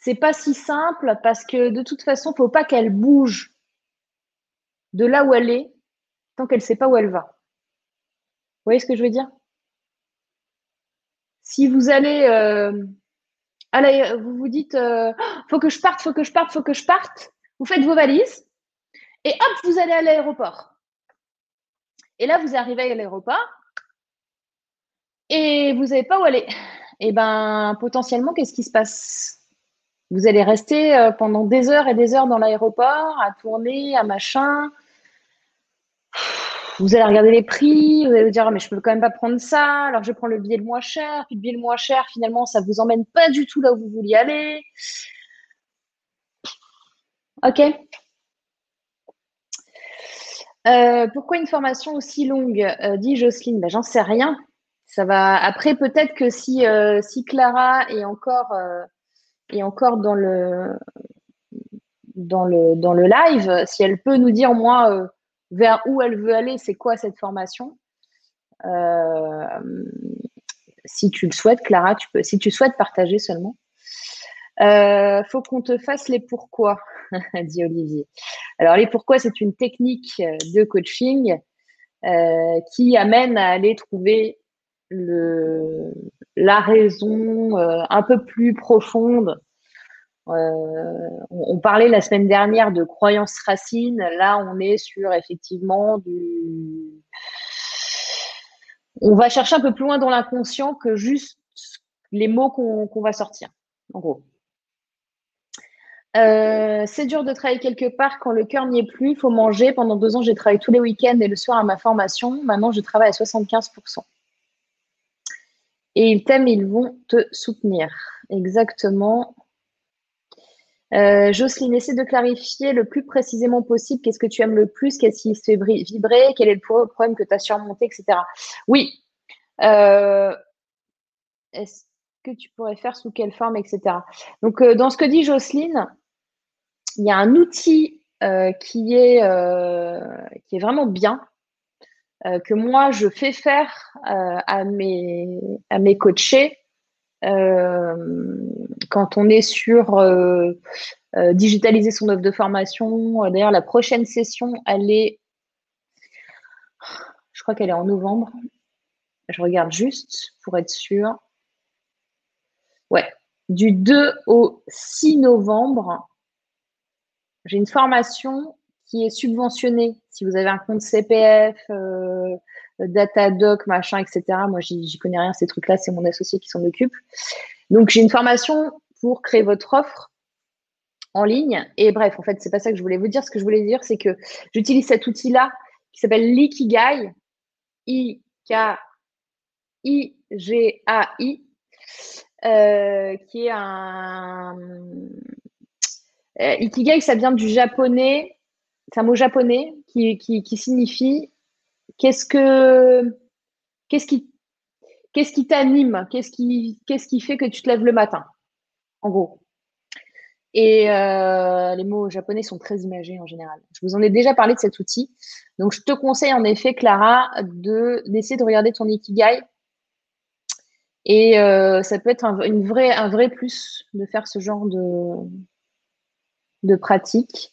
c'est pas si simple parce que de toute façon, faut pas qu'elle bouge de là où elle est tant qu'elle ne sait pas où elle va. Vous voyez ce que je veux dire? Si vous allez, euh, allez vous vous dites, euh, faut que je parte, faut que je parte, faut que je parte, vous faites vos valises et hop, vous allez à l'aéroport. Et là, vous arrivez à l'aéroport et vous n'avez pas où aller. Et eh ben, potentiellement, qu'est-ce qui se passe? Vous allez rester euh, pendant des heures et des heures dans l'aéroport à tourner, à machin. Vous allez regarder les prix, vous allez vous dire, ah, mais je peux quand même pas prendre ça, alors je prends le billet le moins cher, puis le billet le moins cher, finalement, ça vous emmène pas du tout là où vous vouliez aller. Ok euh, pourquoi une formation aussi longue euh, dit Jocelyne? Ben, J'en sais rien. Ça va. Après, peut-être que si, si Clara est encore, est encore dans, le, dans, le, dans le live, si elle peut nous dire, moi, vers où elle veut aller, c'est quoi cette formation Si tu le souhaites, Clara, tu peux, si tu souhaites partager seulement. Euh, faut qu'on te fasse les pourquoi, dit Olivier. Alors les pourquoi, c'est une technique de coaching euh, qui amène à aller trouver le, la raison euh, un peu plus profonde. Euh, on, parlait la semaine dernière de croyances racines. Là, on est sur effectivement du. On va chercher un peu plus loin dans l'inconscient que juste les mots qu'on va sortir, en gros. Euh, c'est dur de travailler quelque part quand le cœur n'y est plus. Il faut manger. Pendant deux ans, j'ai travaillé tous les week-ends et le soir à ma formation. Maintenant, je travaille à 75%. Et ils t'aiment, ils vont te soutenir. Exactement. Euh, Jocelyne, essaie de clarifier le plus précisément possible qu'est-ce que tu aimes le plus, qu'est-ce qui se fait vibrer, quel est le problème que tu as surmonté, etc. Oui. Euh, est-ce que tu pourrais faire, sous quelle forme, etc. Donc, dans ce que dit Jocelyne, il y a un outil euh, qui, est, euh, qui est vraiment bien, euh, que moi je fais faire à, mes, à mes coachés quand on est sur digitaliser son offre de formation. D'ailleurs, la prochaine session, elle est, je crois qu'elle est en novembre. Je regarde juste pour être sûr. Ouais, du 2 au 6 novembre, j'ai une formation qui est subventionnée. Si vous avez un compte CPF, euh, Datadoc, machin, etc. Moi, j'y connais rien, ces trucs-là, c'est mon associé qui s'en occupe. Donc, j'ai une formation pour créer votre offre en ligne. Et bref, en fait, c'est pas ça que je voulais vous dire. Ce que je voulais dire, c'est que j'utilise cet outil-là qui s'appelle l'Ikigai, I-K-I-G-A-I, euh, qui est un, euh, ikigai, ça vient du japonais, c'est un mot japonais qui, qui, signifie qu'est-ce que qu'est-ce qui qu'est-ce qui t'anime, qu'est-ce qui qu'est-ce qui fait que tu te lèves le matin, en gros. Et euh, les mots japonais sont très imagés en général. Je vous en ai déjà parlé de cet outil. Donc, je te conseille en effet, Clara, de d'essayer de regarder ton ikigai. Et euh, ça peut être un, une un vrai plus de faire ce genre de, de pratique.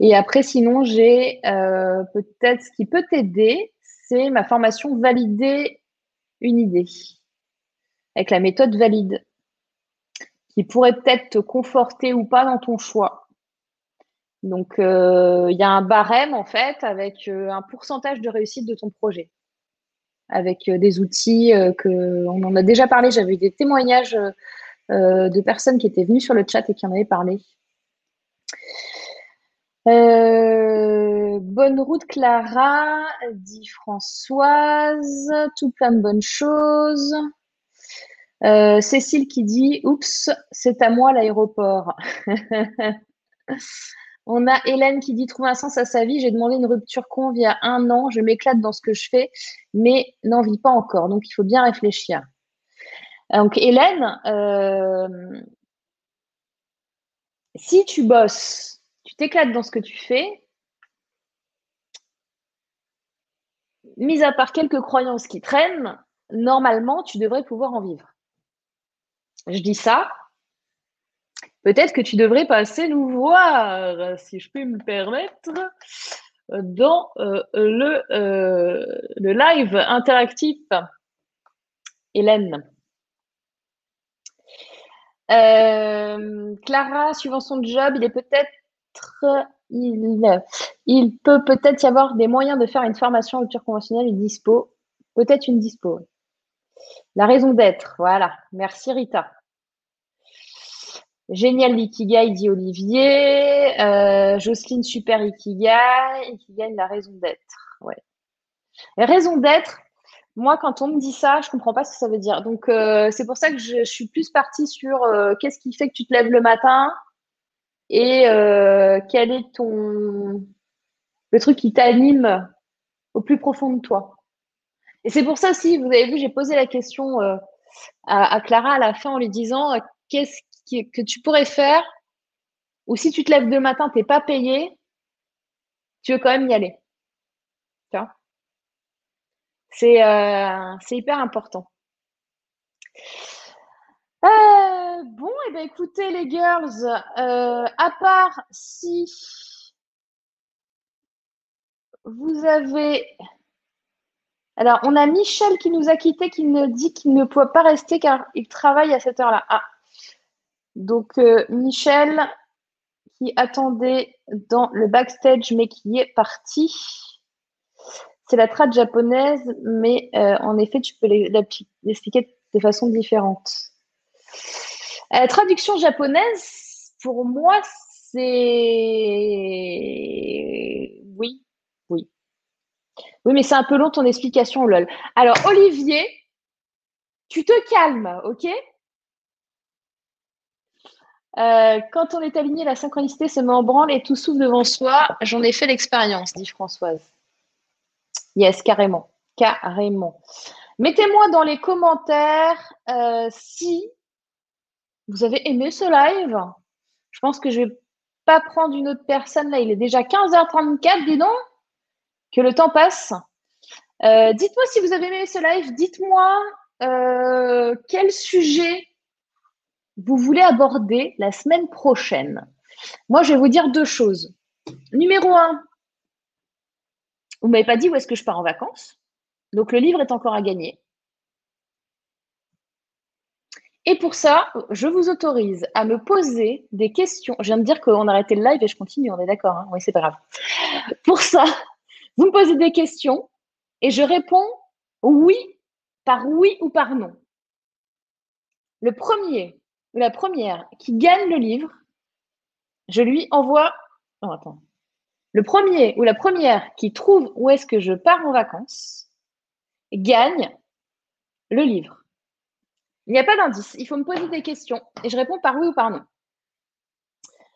Et après, sinon, j'ai euh, peut-être ce qui peut t'aider, c'est ma formation Valider une idée avec la méthode valide qui pourrait peut-être te conforter ou pas dans ton choix. Donc, euh, il y a un barème en fait avec euh, un pourcentage de réussite de ton projet, avec des outils que on en a déjà parlé. J'avais eu des témoignages de personnes qui étaient venues sur le chat et qui en avaient parlé. Euh, bonne route Clara, dit Françoise, tout plein de bonnes choses. Euh, Cécile qui dit Oups, c'est à moi l'aéroport. On a Hélène qui dit Trouver un sens à sa vie. J'ai demandé une rupture con il y a un an. Je m'éclate dans ce que je fais, mais n'en vis pas encore. Donc il faut bien réfléchir. Donc Hélène, euh, si tu bosses, tu t'éclates dans ce que tu fais, mis à part quelques croyances qui traînent, normalement, tu devrais pouvoir en vivre. Je dis ça. Peut-être que tu devrais passer nous voir, si je peux me permettre. dans le, le live interactif. Hélène. Clara, suivant son job, il est peut-être il, peut peut-être y avoir des moyens de faire une formation rupture conventionnelle et dispo. Peut-être une dispo. La raison d'être, voilà. Merci Rita. Génial l'ikigai, dit Olivier. Euh, Jocelyne, super ikigai. Ikigai, la raison d'être. Ouais. raison d'être, moi, quand on me dit ça, je comprends pas ce que ça veut dire. Donc, euh, c'est pour ça que je, suis plus partie sur euh, qu'est-ce qui fait que tu te lèves le matin? Et quel est ton le truc qui t'anime au plus profond de toi? Et c'est pour ça aussi, vous avez vu, j'ai posé la question à, à, Clara à la fin en lui disant qu'est-ce que tu pourrais faire, ou si tu te lèves le matin, tu n'es pas payé, tu veux quand même y aller. C'est euh, hyper important. Bon, et eh ben, écoutez les girls, euh, à part si vous avez... Alors, on a Michel qui nous a quitté, qui nous dit qu'il ne peut pas rester car il travaille à cette heure-là. Ah, donc, euh, Michel, qui attendait dans le backstage, mais qui est parti. C'est la trad japonaise, mais euh, en effet, tu peux l'expliquer de façon différente. La traduction japonaise, pour moi, c'est oui, oui. Oui, mais c'est un peu long ton explication, lol. Alors, Olivier, tu te calmes, ok? Euh, quand on est aligné, la synchronicité se met en branle et tout s'ouvre devant soi. J'en ai fait l'expérience, dit Françoise. Yes, carrément. Carrément. Mettez-moi dans les commentaires euh, si vous avez aimé ce live? Je pense que je vais pas prendre une autre personne. Là, il est déjà 15h34, dis donc, que le temps passe. Euh, dites-moi si vous avez aimé ce live. Dites-moi quel sujet vous voulez aborder la semaine prochaine. Moi, je vais vous dire deux choses. Numéro un, vous ne m'avez pas dit où est-ce que je pars en vacances. Donc, le livre est encore à gagner. Et pour ça, je vous autorise à me poser des questions. Je viens de dire qu'on arrêtait le live et je continue, on est d'accord. Hein oui, c'est pas grave. Pour ça, vous me posez des questions et je réponds oui par oui ou par non. Le premier, la première qui gagne le livre, je lui envoie. Oh, attends. Le premier ou la première qui trouve où est-ce que je pars en vacances gagne le livre. Il n'y a pas d'indice. Il faut me poser des questions et je réponds par oui ou par non.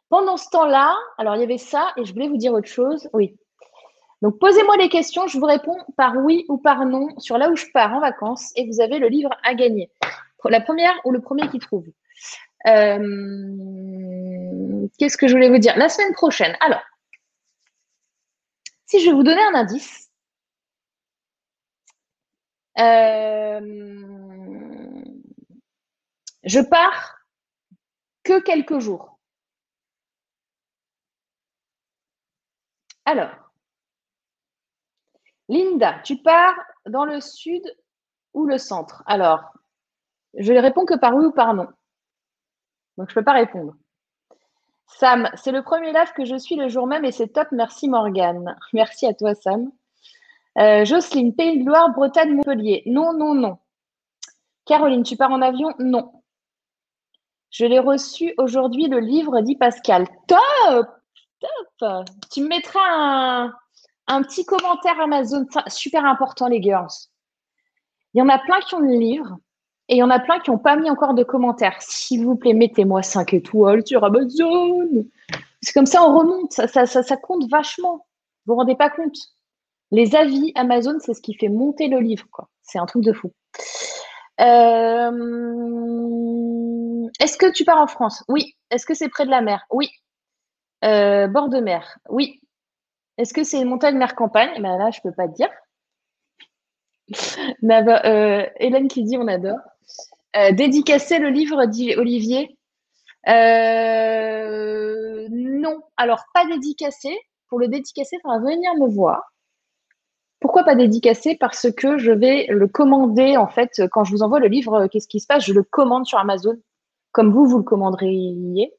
Pendant ce temps-là, alors il y avait ça et je voulais vous dire autre chose. Oui. Donc posez-moi des questions, je vous réponds par oui ou par non sur là où je pars en vacances et vous avez le livre à gagner. La première ou le premier qui trouve. Euh, qu'est-ce que je voulais vous dire? La semaine prochaine. Alors, si je vais vous donner un indice, euh, je pars que quelques jours. Alors, Linda, tu pars dans le sud ou le centre? Alors, je ne réponds que par oui ou par non. Donc, je ne peux pas répondre. Sam, c'est le premier live que je suis le jour même et c'est top. Merci Morgane. Merci à toi, Sam. Euh, Jocelyne, Pays de Loire, Bretagne, Montpellier. Non, non, non. Caroline, tu pars en avion? Non. Je l'ai reçu aujourd'hui, le livre, dit Pascal. Top Top Tu me mettras un, petit commentaire Amazon. Super important, les girls. Il y en a plein qui ont le livre. Et il y en a plein qui n'ont pas mis encore de commentaires. S'il vous plaît, mettez-moi 5 étoiles sur Amazon. C'est comme ça, on remonte. Ça, ça, ça, compte vachement. Vous vous rendez pas compte? Les avis Amazon, c'est ce qui fait monter le livre. C'est un truc de fou. Euh, est-ce que tu pars en France? Oui. Est-ce que c'est près de la mer? Oui. Euh, bord de mer? Oui. Est-ce que c'est montagne, mer, campagne? Ben Là, je ne peux pas te dire. Euh, Hélène qui dit on adore. Dédicacer le livre, dit Olivier? Non, alors pas dédicacé, pour le dédicacer, il faudra venir me voir. Pourquoi pas dédicacer Parce que je vais le commander, en fait, quand je vous envoie le livre, qu'est-ce qui se passe? Je le commande sur Amazon, comme vous, vous le commanderiez.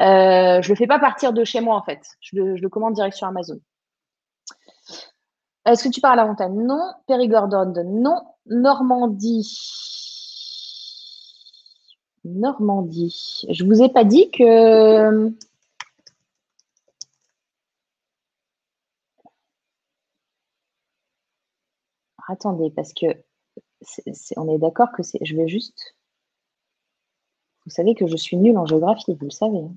Euh, je ne le fais pas partir de chez moi, en fait. Je le, commande direct sur Amazon. Est-ce que tu parles à la montagne Non. Périgordon Non. Normandie? Normandie. Je vous ai pas dit que attendez, parce que on est d'accord que. Je vais juste. Vous savez que je suis nulle en géographie, vous le savez. Hein.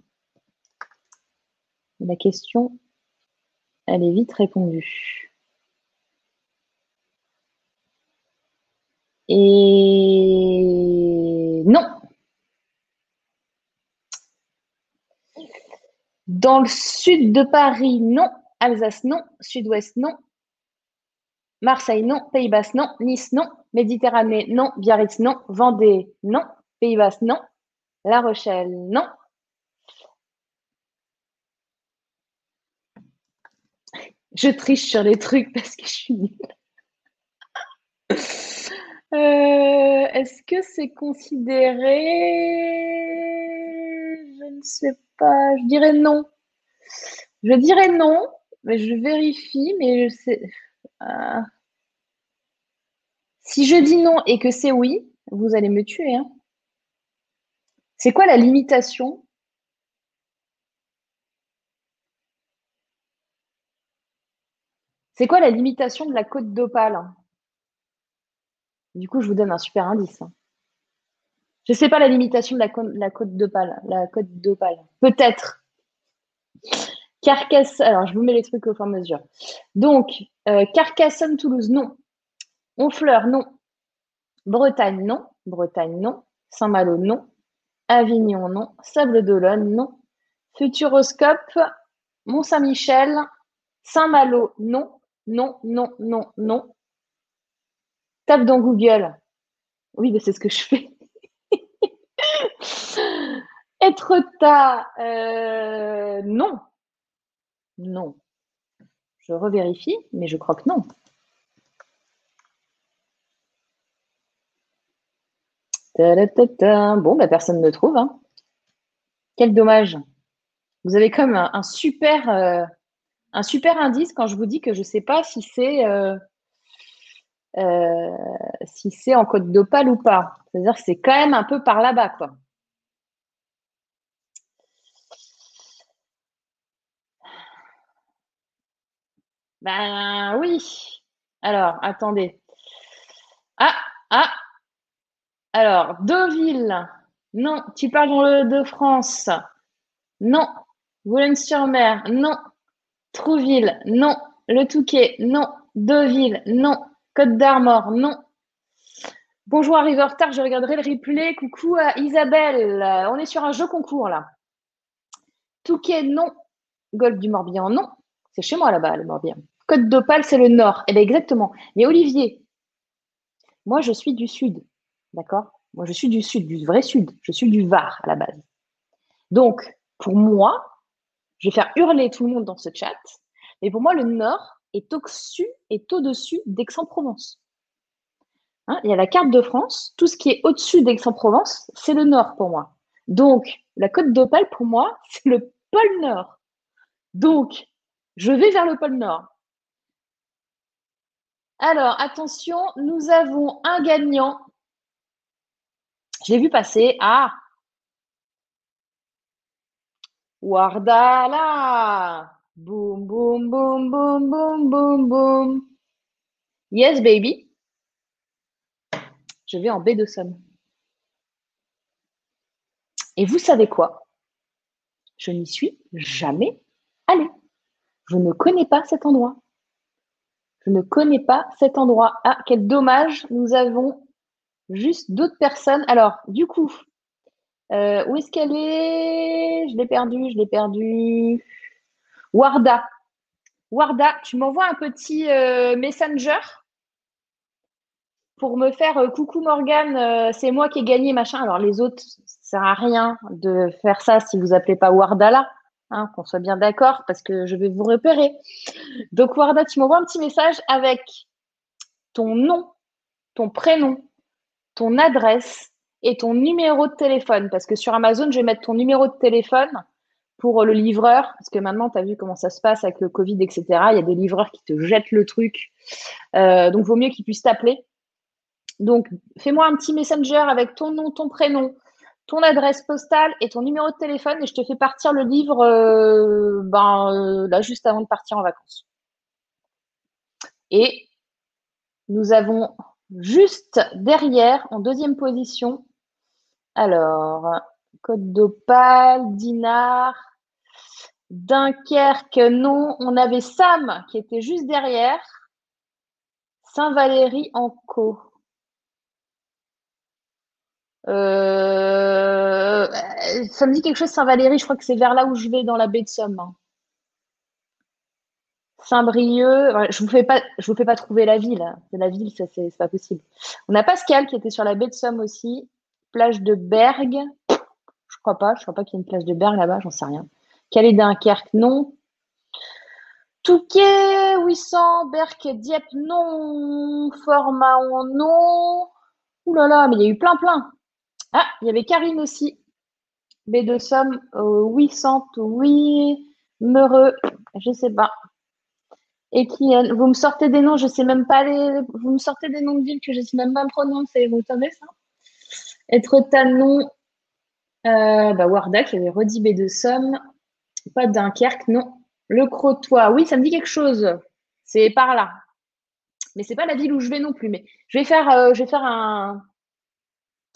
La question, elle est vite répondue. Et non. Dans le sud de Paris, non. Alsace, non. Sud-ouest, non. Marseille, non. Pays Basque, non. Nice, non. Méditerranée, non. Biarritz, non. Vendée, non. Pays Basque, non. La Rochelle, non. Je triche sur les trucs parce que je suis. Euh, est-ce que c'est considéré? Je ne sais pas. Je dirais non. Je dirais non, mais je vérifie, mais je sais. Euh, si je dis non et que c'est oui, vous allez me tuer. Hein. C'est quoi la limitation? C'est quoi la limitation de la côte d'opale? Du coup, je vous donne un super indice. Hein. Je ne sais pas la limitation de la, côte d'opale. La côte d'opale. Peut-être. Carcassonne. Alors, je vous mets les trucs au fur et à mesure. Donc, euh, Carcassonne, Toulouse, non. Honfleur, non. Bretagne, non. Bretagne, non. Saint-Malo, non. Avignon, non. Sable d'Olonne, non. Futuroscope, Mont-Saint-Michel, Saint-Malo, non. Non, non, non, non. Tape dans Google. Oui, mais c'est ce que je fais. Être euh, non. Non. Je revérifie, mais je crois que non. Bon, bah, personne ne trouve. Hein. Quel dommage. Vous avez comme un, super, euh, un super indice quand je vous dis que je ne sais pas si c'est euh, euh, si c'est en Côte d'Opale ou pas. C'est-à-dire que c'est quand même un peu par là-bas, quoi. Ben oui. Alors, attendez. Ah, ah. Alors, Deauville. Non. Tu parles de France. Non. Boulogne-sur-Mer. Non. Trouville. Non. Le Touquet. Non. Deauville. Non. Côte d'Armor. Non. Bonjour, arrive en retard, je regarderai le replay. Coucou à Isabelle. On est sur un jeu concours là. Touquet, non. Golfe du Morbihan, non. C'est chez moi là-bas, le Morbihan. Côte d'Opale, c'est le nord. Eh bien, exactement. Mais Olivier, moi, je suis du sud. D'accord? Moi, je suis du sud, du vrai sud. Je suis du Var à la base. Donc, pour moi, je vais faire hurler tout le monde dans ce chat. Mais pour moi, le nord est au-dessus, est au-dessus d'Aix-en-Provence. Hein, il y a la carte de France. Tout ce qui est au-dessus d'Aix-en-Provence, c'est le nord pour moi. Donc, la côte d'Opale, pour moi, c'est le pôle nord. Donc, je vais vers le pôle nord. Alors, attention, nous avons un gagnant. Je l'ai vu passer. Ah Wardala Boum, boum, boum, boum, boum, boum, boum. Yes, baby. Je vais en baie de Somme. Et vous savez quoi? Je n'y suis jamais allée. Je ne connais pas cet endroit. Je ne connais pas cet endroit. Ah, quel dommage, nous avons juste d'autres personnes. Alors, du coup, euh, où est-ce qu'elle est? Je l'ai perdue, je l'ai perdue. Warda. Warda, tu m'envoies un petit euh, messenger pour me faire euh, coucou Morgane, c'est moi qui ai gagné, machin. Alors, les autres, ça sert à rien de faire ça si vous appelez pas Warda là. Hein, qu'on soit bien d'accord, parce que je vais vous repérer. Donc, Warda, tu m'envoies un petit message avec ton nom, ton prénom, ton adresse et ton numéro de téléphone. Parce que sur Amazon, je vais mettre ton numéro de téléphone pour le livreur. Parce que maintenant, tu as vu comment ça se passe avec le Covid, etc. Il y a des livreurs qui te jettent le truc. Euh, donc, vaut mieux qu'ils puissent t'appeler. Donc, fais-moi un petit messenger avec ton nom, ton prénom, ton adresse postale et ton numéro de téléphone et je te fais partir le livre euh, ben, euh, là juste avant de partir en vacances. Et nous avons juste derrière, en deuxième position, alors, Côte d'Opale, Dinard, Dunkerque, non. On avait Sam qui était juste derrière. Saint-Valéry en co. Euh, ça me dit quelque chose, Saint-Valéry, je crois que c'est vers là où je vais dans la baie de Somme. Hein. Saint-Brieuc, je vous vous fais pas trouver la ville. La ville, ça c'est pas possible. On a Pascal qui était sur la baie de Somme aussi, plage de Bergue. Je crois pas, je crois pas qu'il y ait une plage de Bergue là-bas, j'en sais rien. Calais Dunkerque, non. Touquet, 800, Berck, Dieppe, non. Formaon, non. Ouh là là, mais il y a eu plein, plein. Ah, il y avait Karine aussi. B de Somme, euh, 800, oui. Meureux, je sais pas. Et qui, vous me sortez des noms, je sais même pas les. Vous me sortez des noms de villes que je sais même pas prononcer. Vous savez ça? Être Tanon, euh, bah Wardak, il Rodi B de Somme. Pas Dunkerque, non. Le Crotoy, oui, ça me dit quelque chose. C'est par là. Mais c'est pas la ville où je vais non plus. Mais je vais euh, je vais faire un,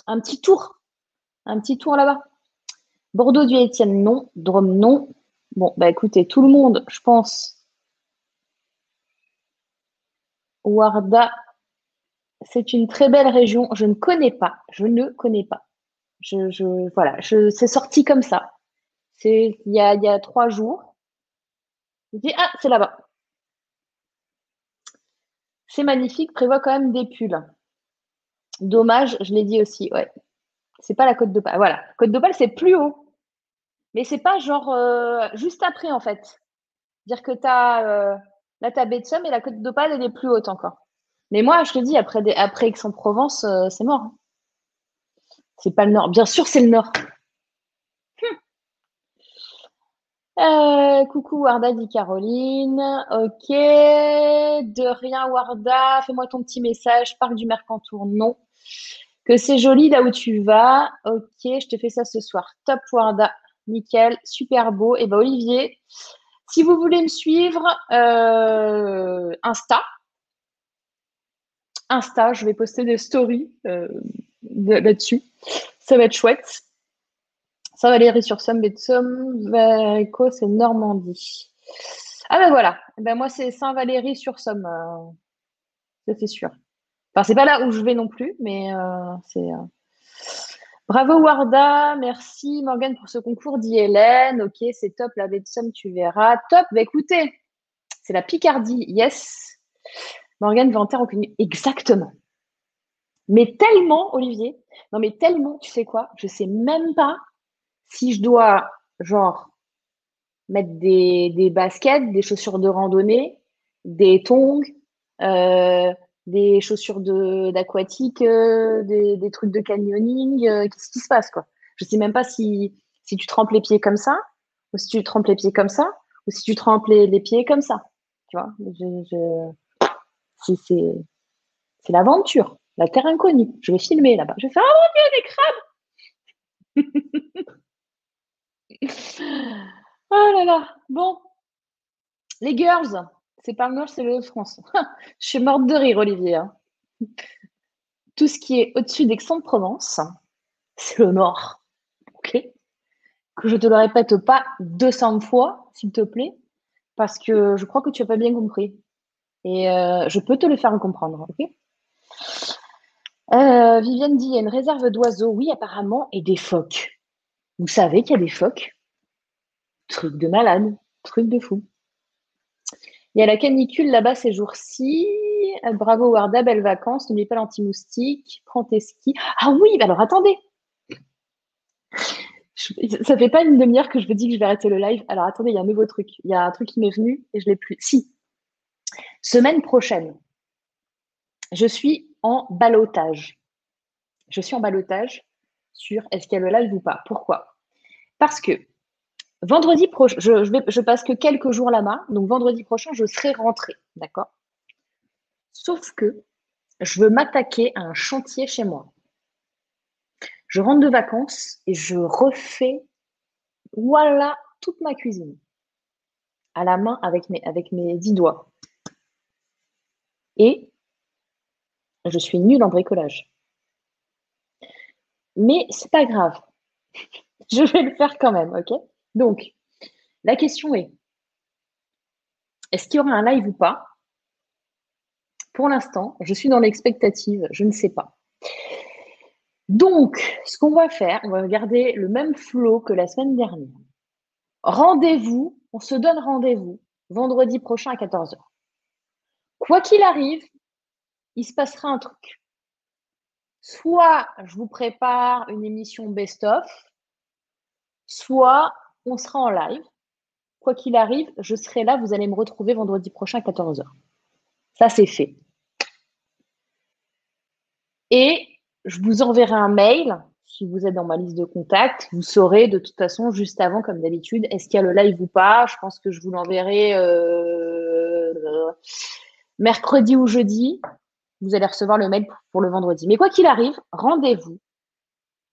un petit tour. Un petit tour là-bas. Bordeaux du Étienne, non. Drôme, non. Bon, bah écoutez, tout le monde, je pense. Warda, c'est une très belle région. Je ne connais pas. Je ne connais pas. Voilà, je, c'est sorti comme ça. C'est il y a, il y a trois jours. Je dis ah, c'est là-bas. C'est magnifique. Prévoit quand même des pulls. Dommage, je l'ai dit aussi, ouais. C'est pas la côte d'Opale. Voilà. Côte d'Opale, c'est plus haut. Mais c'est pas genre euh, juste après, en fait. Dire que tu as euh, là, ta baie de Somme et la côte d'Opale, elle est plus haute encore. Mais moi, je te dis, après, Aix-en-Provence, euh, c'est mort. Hein. C'est pas le nord. Bien sûr, c'est le nord. Hum. coucou Warda, dit Caroline. Ok. De rien, Warda. Fais-moi ton petit message. Parc du Mercantour, non que c'est joli là où tu vas. Ok, je te fais ça ce soir. Top Warda, nickel, super beau. Et ben Olivier, si vous voulez me suivre, euh, Insta. Insta, je vais poster des stories euh, là-dessus. Ça va être chouette. Saint-Valéry sur Somme, de Somme, c'est Normandie. Ah ben voilà, ben moi c'est Saint-Valéry sur Somme, euh, ça c'est sûr. Enfin, c'est pas là où je vais non plus, mais euh, c'est. Euh, bravo Warda, merci Morgane pour ce concours, dit Hélène. Ok, c'est top, la baie de Somme, tu verras. Top, bah écoutez, c'est la Picardie, yes. Morgane va en terre reconnue. Exactement. Mais tellement, Olivier, non mais tellement, tu sais quoi, je sais même pas si je dois, genre, mettre des, des baskets, des chaussures de randonnée, des tongs, euh, des chaussures d'aquatique, euh, des, trucs de canyoning. Euh, qu'est-ce qui se passe, quoi? Je sais même pas si, si tu trempes les pieds comme ça, ou si tu trempes les pieds comme ça, ou si tu trempes les, pieds comme ça. Tu vois? C'est l'aventure, la terre inconnue. Je vais filmer là-bas. Je vais faire Oh mon Dieu, des crabes Oh là là Bon. Les girls, c'est pas le Nord, c'est le France. je suis morte de rire, Olivier. Hein. Tout ce qui est au-dessus d'Aix-en-Provence, c'est le Nord. OK Que je te le répète pas 200 fois, s'il te plaît, parce que je crois que tu n'as pas bien compris. Et euh, je peux te le faire comprendre. OK euh, Viviane dit il y a une réserve d'oiseaux. Oui, apparemment, et des phoques. Vous savez qu'il y a des phoques? Truc de malade, truc de fou. Il y a la canicule là-bas ces jours-ci. Euh, bravo Warda, belles vacances. N'oublie pas l'anti-moustique. Prends tes skis. Ah oui, bah alors attendez. ça fait pas une demi-heure que je vous dis que je vais arrêter le live. Alors attendez, il y a un nouveau truc. Il y a un truc qui m'est venu et je l'ai plus. Si. Semaine prochaine, je suis en balotage. Je suis en balotage sur est-ce qu'il y le live ou pas. Pourquoi? Parce que vendredi prochain, je, passe que quelques jours là-bas, donc vendredi prochain, je serai rentrée. D'accord? Sauf que je veux m'attaquer à un chantier chez moi. Je rentre de vacances et je refais, voilà, toute ma cuisine. À la main avec mes, avec mes dix doigts. Et je suis nulle en bricolage. Mais c'est pas grave. je vais le faire quand même, ok? Donc, la question est, est-ce qu'il y aura un live ou pas? Pour l'instant, je suis dans l'expectative, je ne sais pas. Donc, ce qu'on va faire, on va regarder le même flow que la semaine dernière. Rendez-vous, on se donne rendez-vous vendredi prochain à 14h. Quoi qu'il arrive, il se passera un truc. Soit je vous prépare une émission best-of, soit on sera en live. Quoi qu'il arrive, je serai là, vous allez me retrouver vendredi prochain à 14h. Ça, c'est fait. Et je vous enverrai un mail. Si vous êtes dans ma liste de contacts, vous saurez de toute façon juste avant, comme d'habitude, est-ce qu'il y a le live ou pas. Je pense que je vous l'enverrai euh, mercredi ou jeudi. Vous allez recevoir le mail pour le vendredi. Mais quoi qu'il arrive, rendez-vous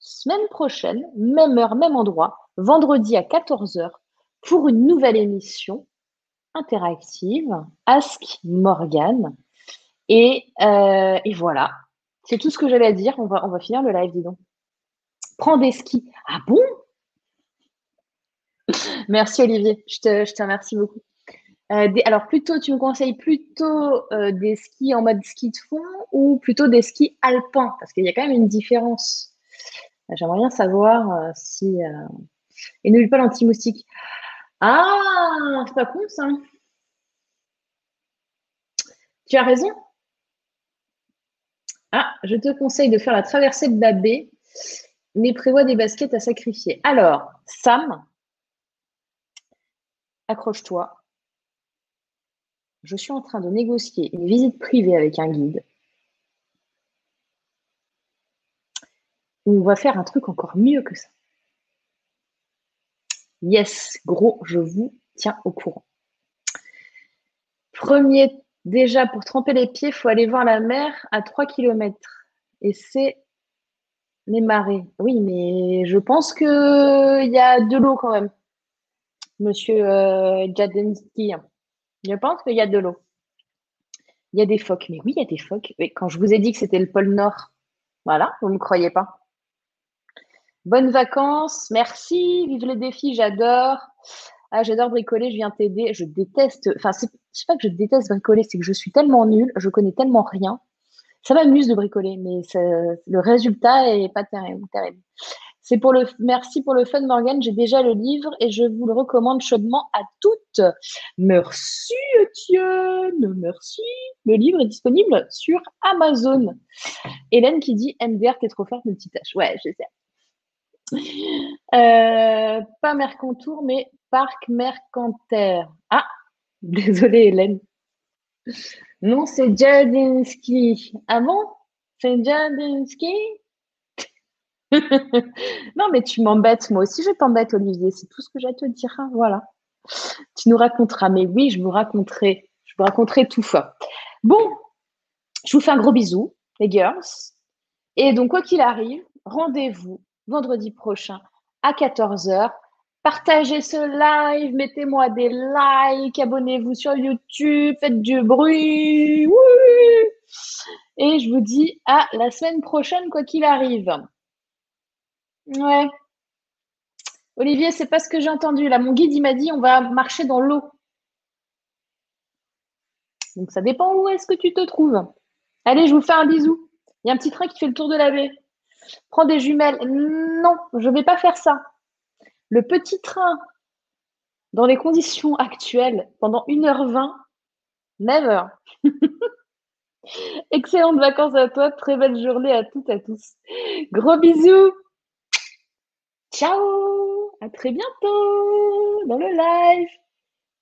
semaine prochaine, même heure, même endroit, vendredi à 14h, pour une nouvelle émission interactive, Ask Morgan. Et, euh, et voilà, c'est tout ce que j'avais à dire. On va, on va finir le live, dis donc. Prends des skis. Ah bon? Merci Olivier, je te, je te remercie beaucoup. Euh, alors plutôt, tu me conseilles plutôt euh, des skis en mode ski de fond ou plutôt des skis alpins? Parce qu'il y a quand même une différence. J'aimerais bien savoir si... Et n'oublie pas l'anti-moustique. Ah, c'est pas con ça. Tu as raison. Ah, je te conseille de faire la traversée de la baie, mais prévois des baskets à sacrifier. Alors, Sam, accroche-toi. Je suis en train de négocier une visite privée avec un guide. on va faire un truc encore mieux que ça. Yes, gros, je vous tiens au courant. Premier Déjà, pour tremper les pieds, il faut aller voir la mer à 3 km. Et c'est les marées. Oui, mais je pense qu'il y a de l'eau quand même, monsieur euh, Jadensky. Je pense qu'il y a de l'eau. Il y a des phoques. Mais oui, il y a des phoques. Mais quand je vous ai dit que c'était le pôle Nord, voilà, vous ne me croyez pas. Bonnes vacances, merci, vive les défis, j'adore. Ah, j'adore bricoler, je viens t'aider. Je déteste, enfin, c'est pas que je déteste bricoler, c'est que je suis tellement nulle, je connais tellement rien. Ça m'amuse de bricoler, mais le résultat est pas terrible. C'est pour le merci pour le fun Morgan. J'ai déjà le livre et je vous le recommande chaudement à toutes. Merci Etienne, merci. Le livre est disponible sur Amazon. Hélène qui dit MDR, t'es trop forte multitâche. Ouais, je sais. Euh, pas Mercontour, mais Parc Mercantaire. Ah, désolée Hélène. Non, c'est Jadinsky. Ah bon? C'est Jadinsky Non, mais tu m'embêtes. Moi aussi, je t'embête, Olivier. C'est tout ce que j'ai à te dire. Hein, voilà. Tu nous raconteras. Mais oui, je vous raconterai. Je vous raconterai tout ça. Bon, je vous fais un gros bisou, les girls. Et donc, quoi qu'il arrive, rendez-vous vendredi prochain à 14h Partagez ce live, mettez-moi des likes, abonnez-vous sur YouTube, faites du bruit. Et je vous dis à la semaine prochaine, quoi qu'il arrive. Ouais. Olivier, c'est pas ce que j'ai entendu. Là, mon guide, il m'a dit on va marcher dans l'eau. Donc ça dépend où est-ce que tu te trouves. Allez, je vous fais un bisou. Il y a un petit train qui fait le tour de la baie. Prends des jumelles. Non, je ne vais pas faire ça. Le petit train, dans les conditions actuelles, pendant 1h20, never. Excellentes vacances à toi, très belle journée à toutes et à tous. Gros bisous. Ciao À très bientôt dans le live.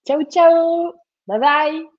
Ciao, ciao. Bye bye.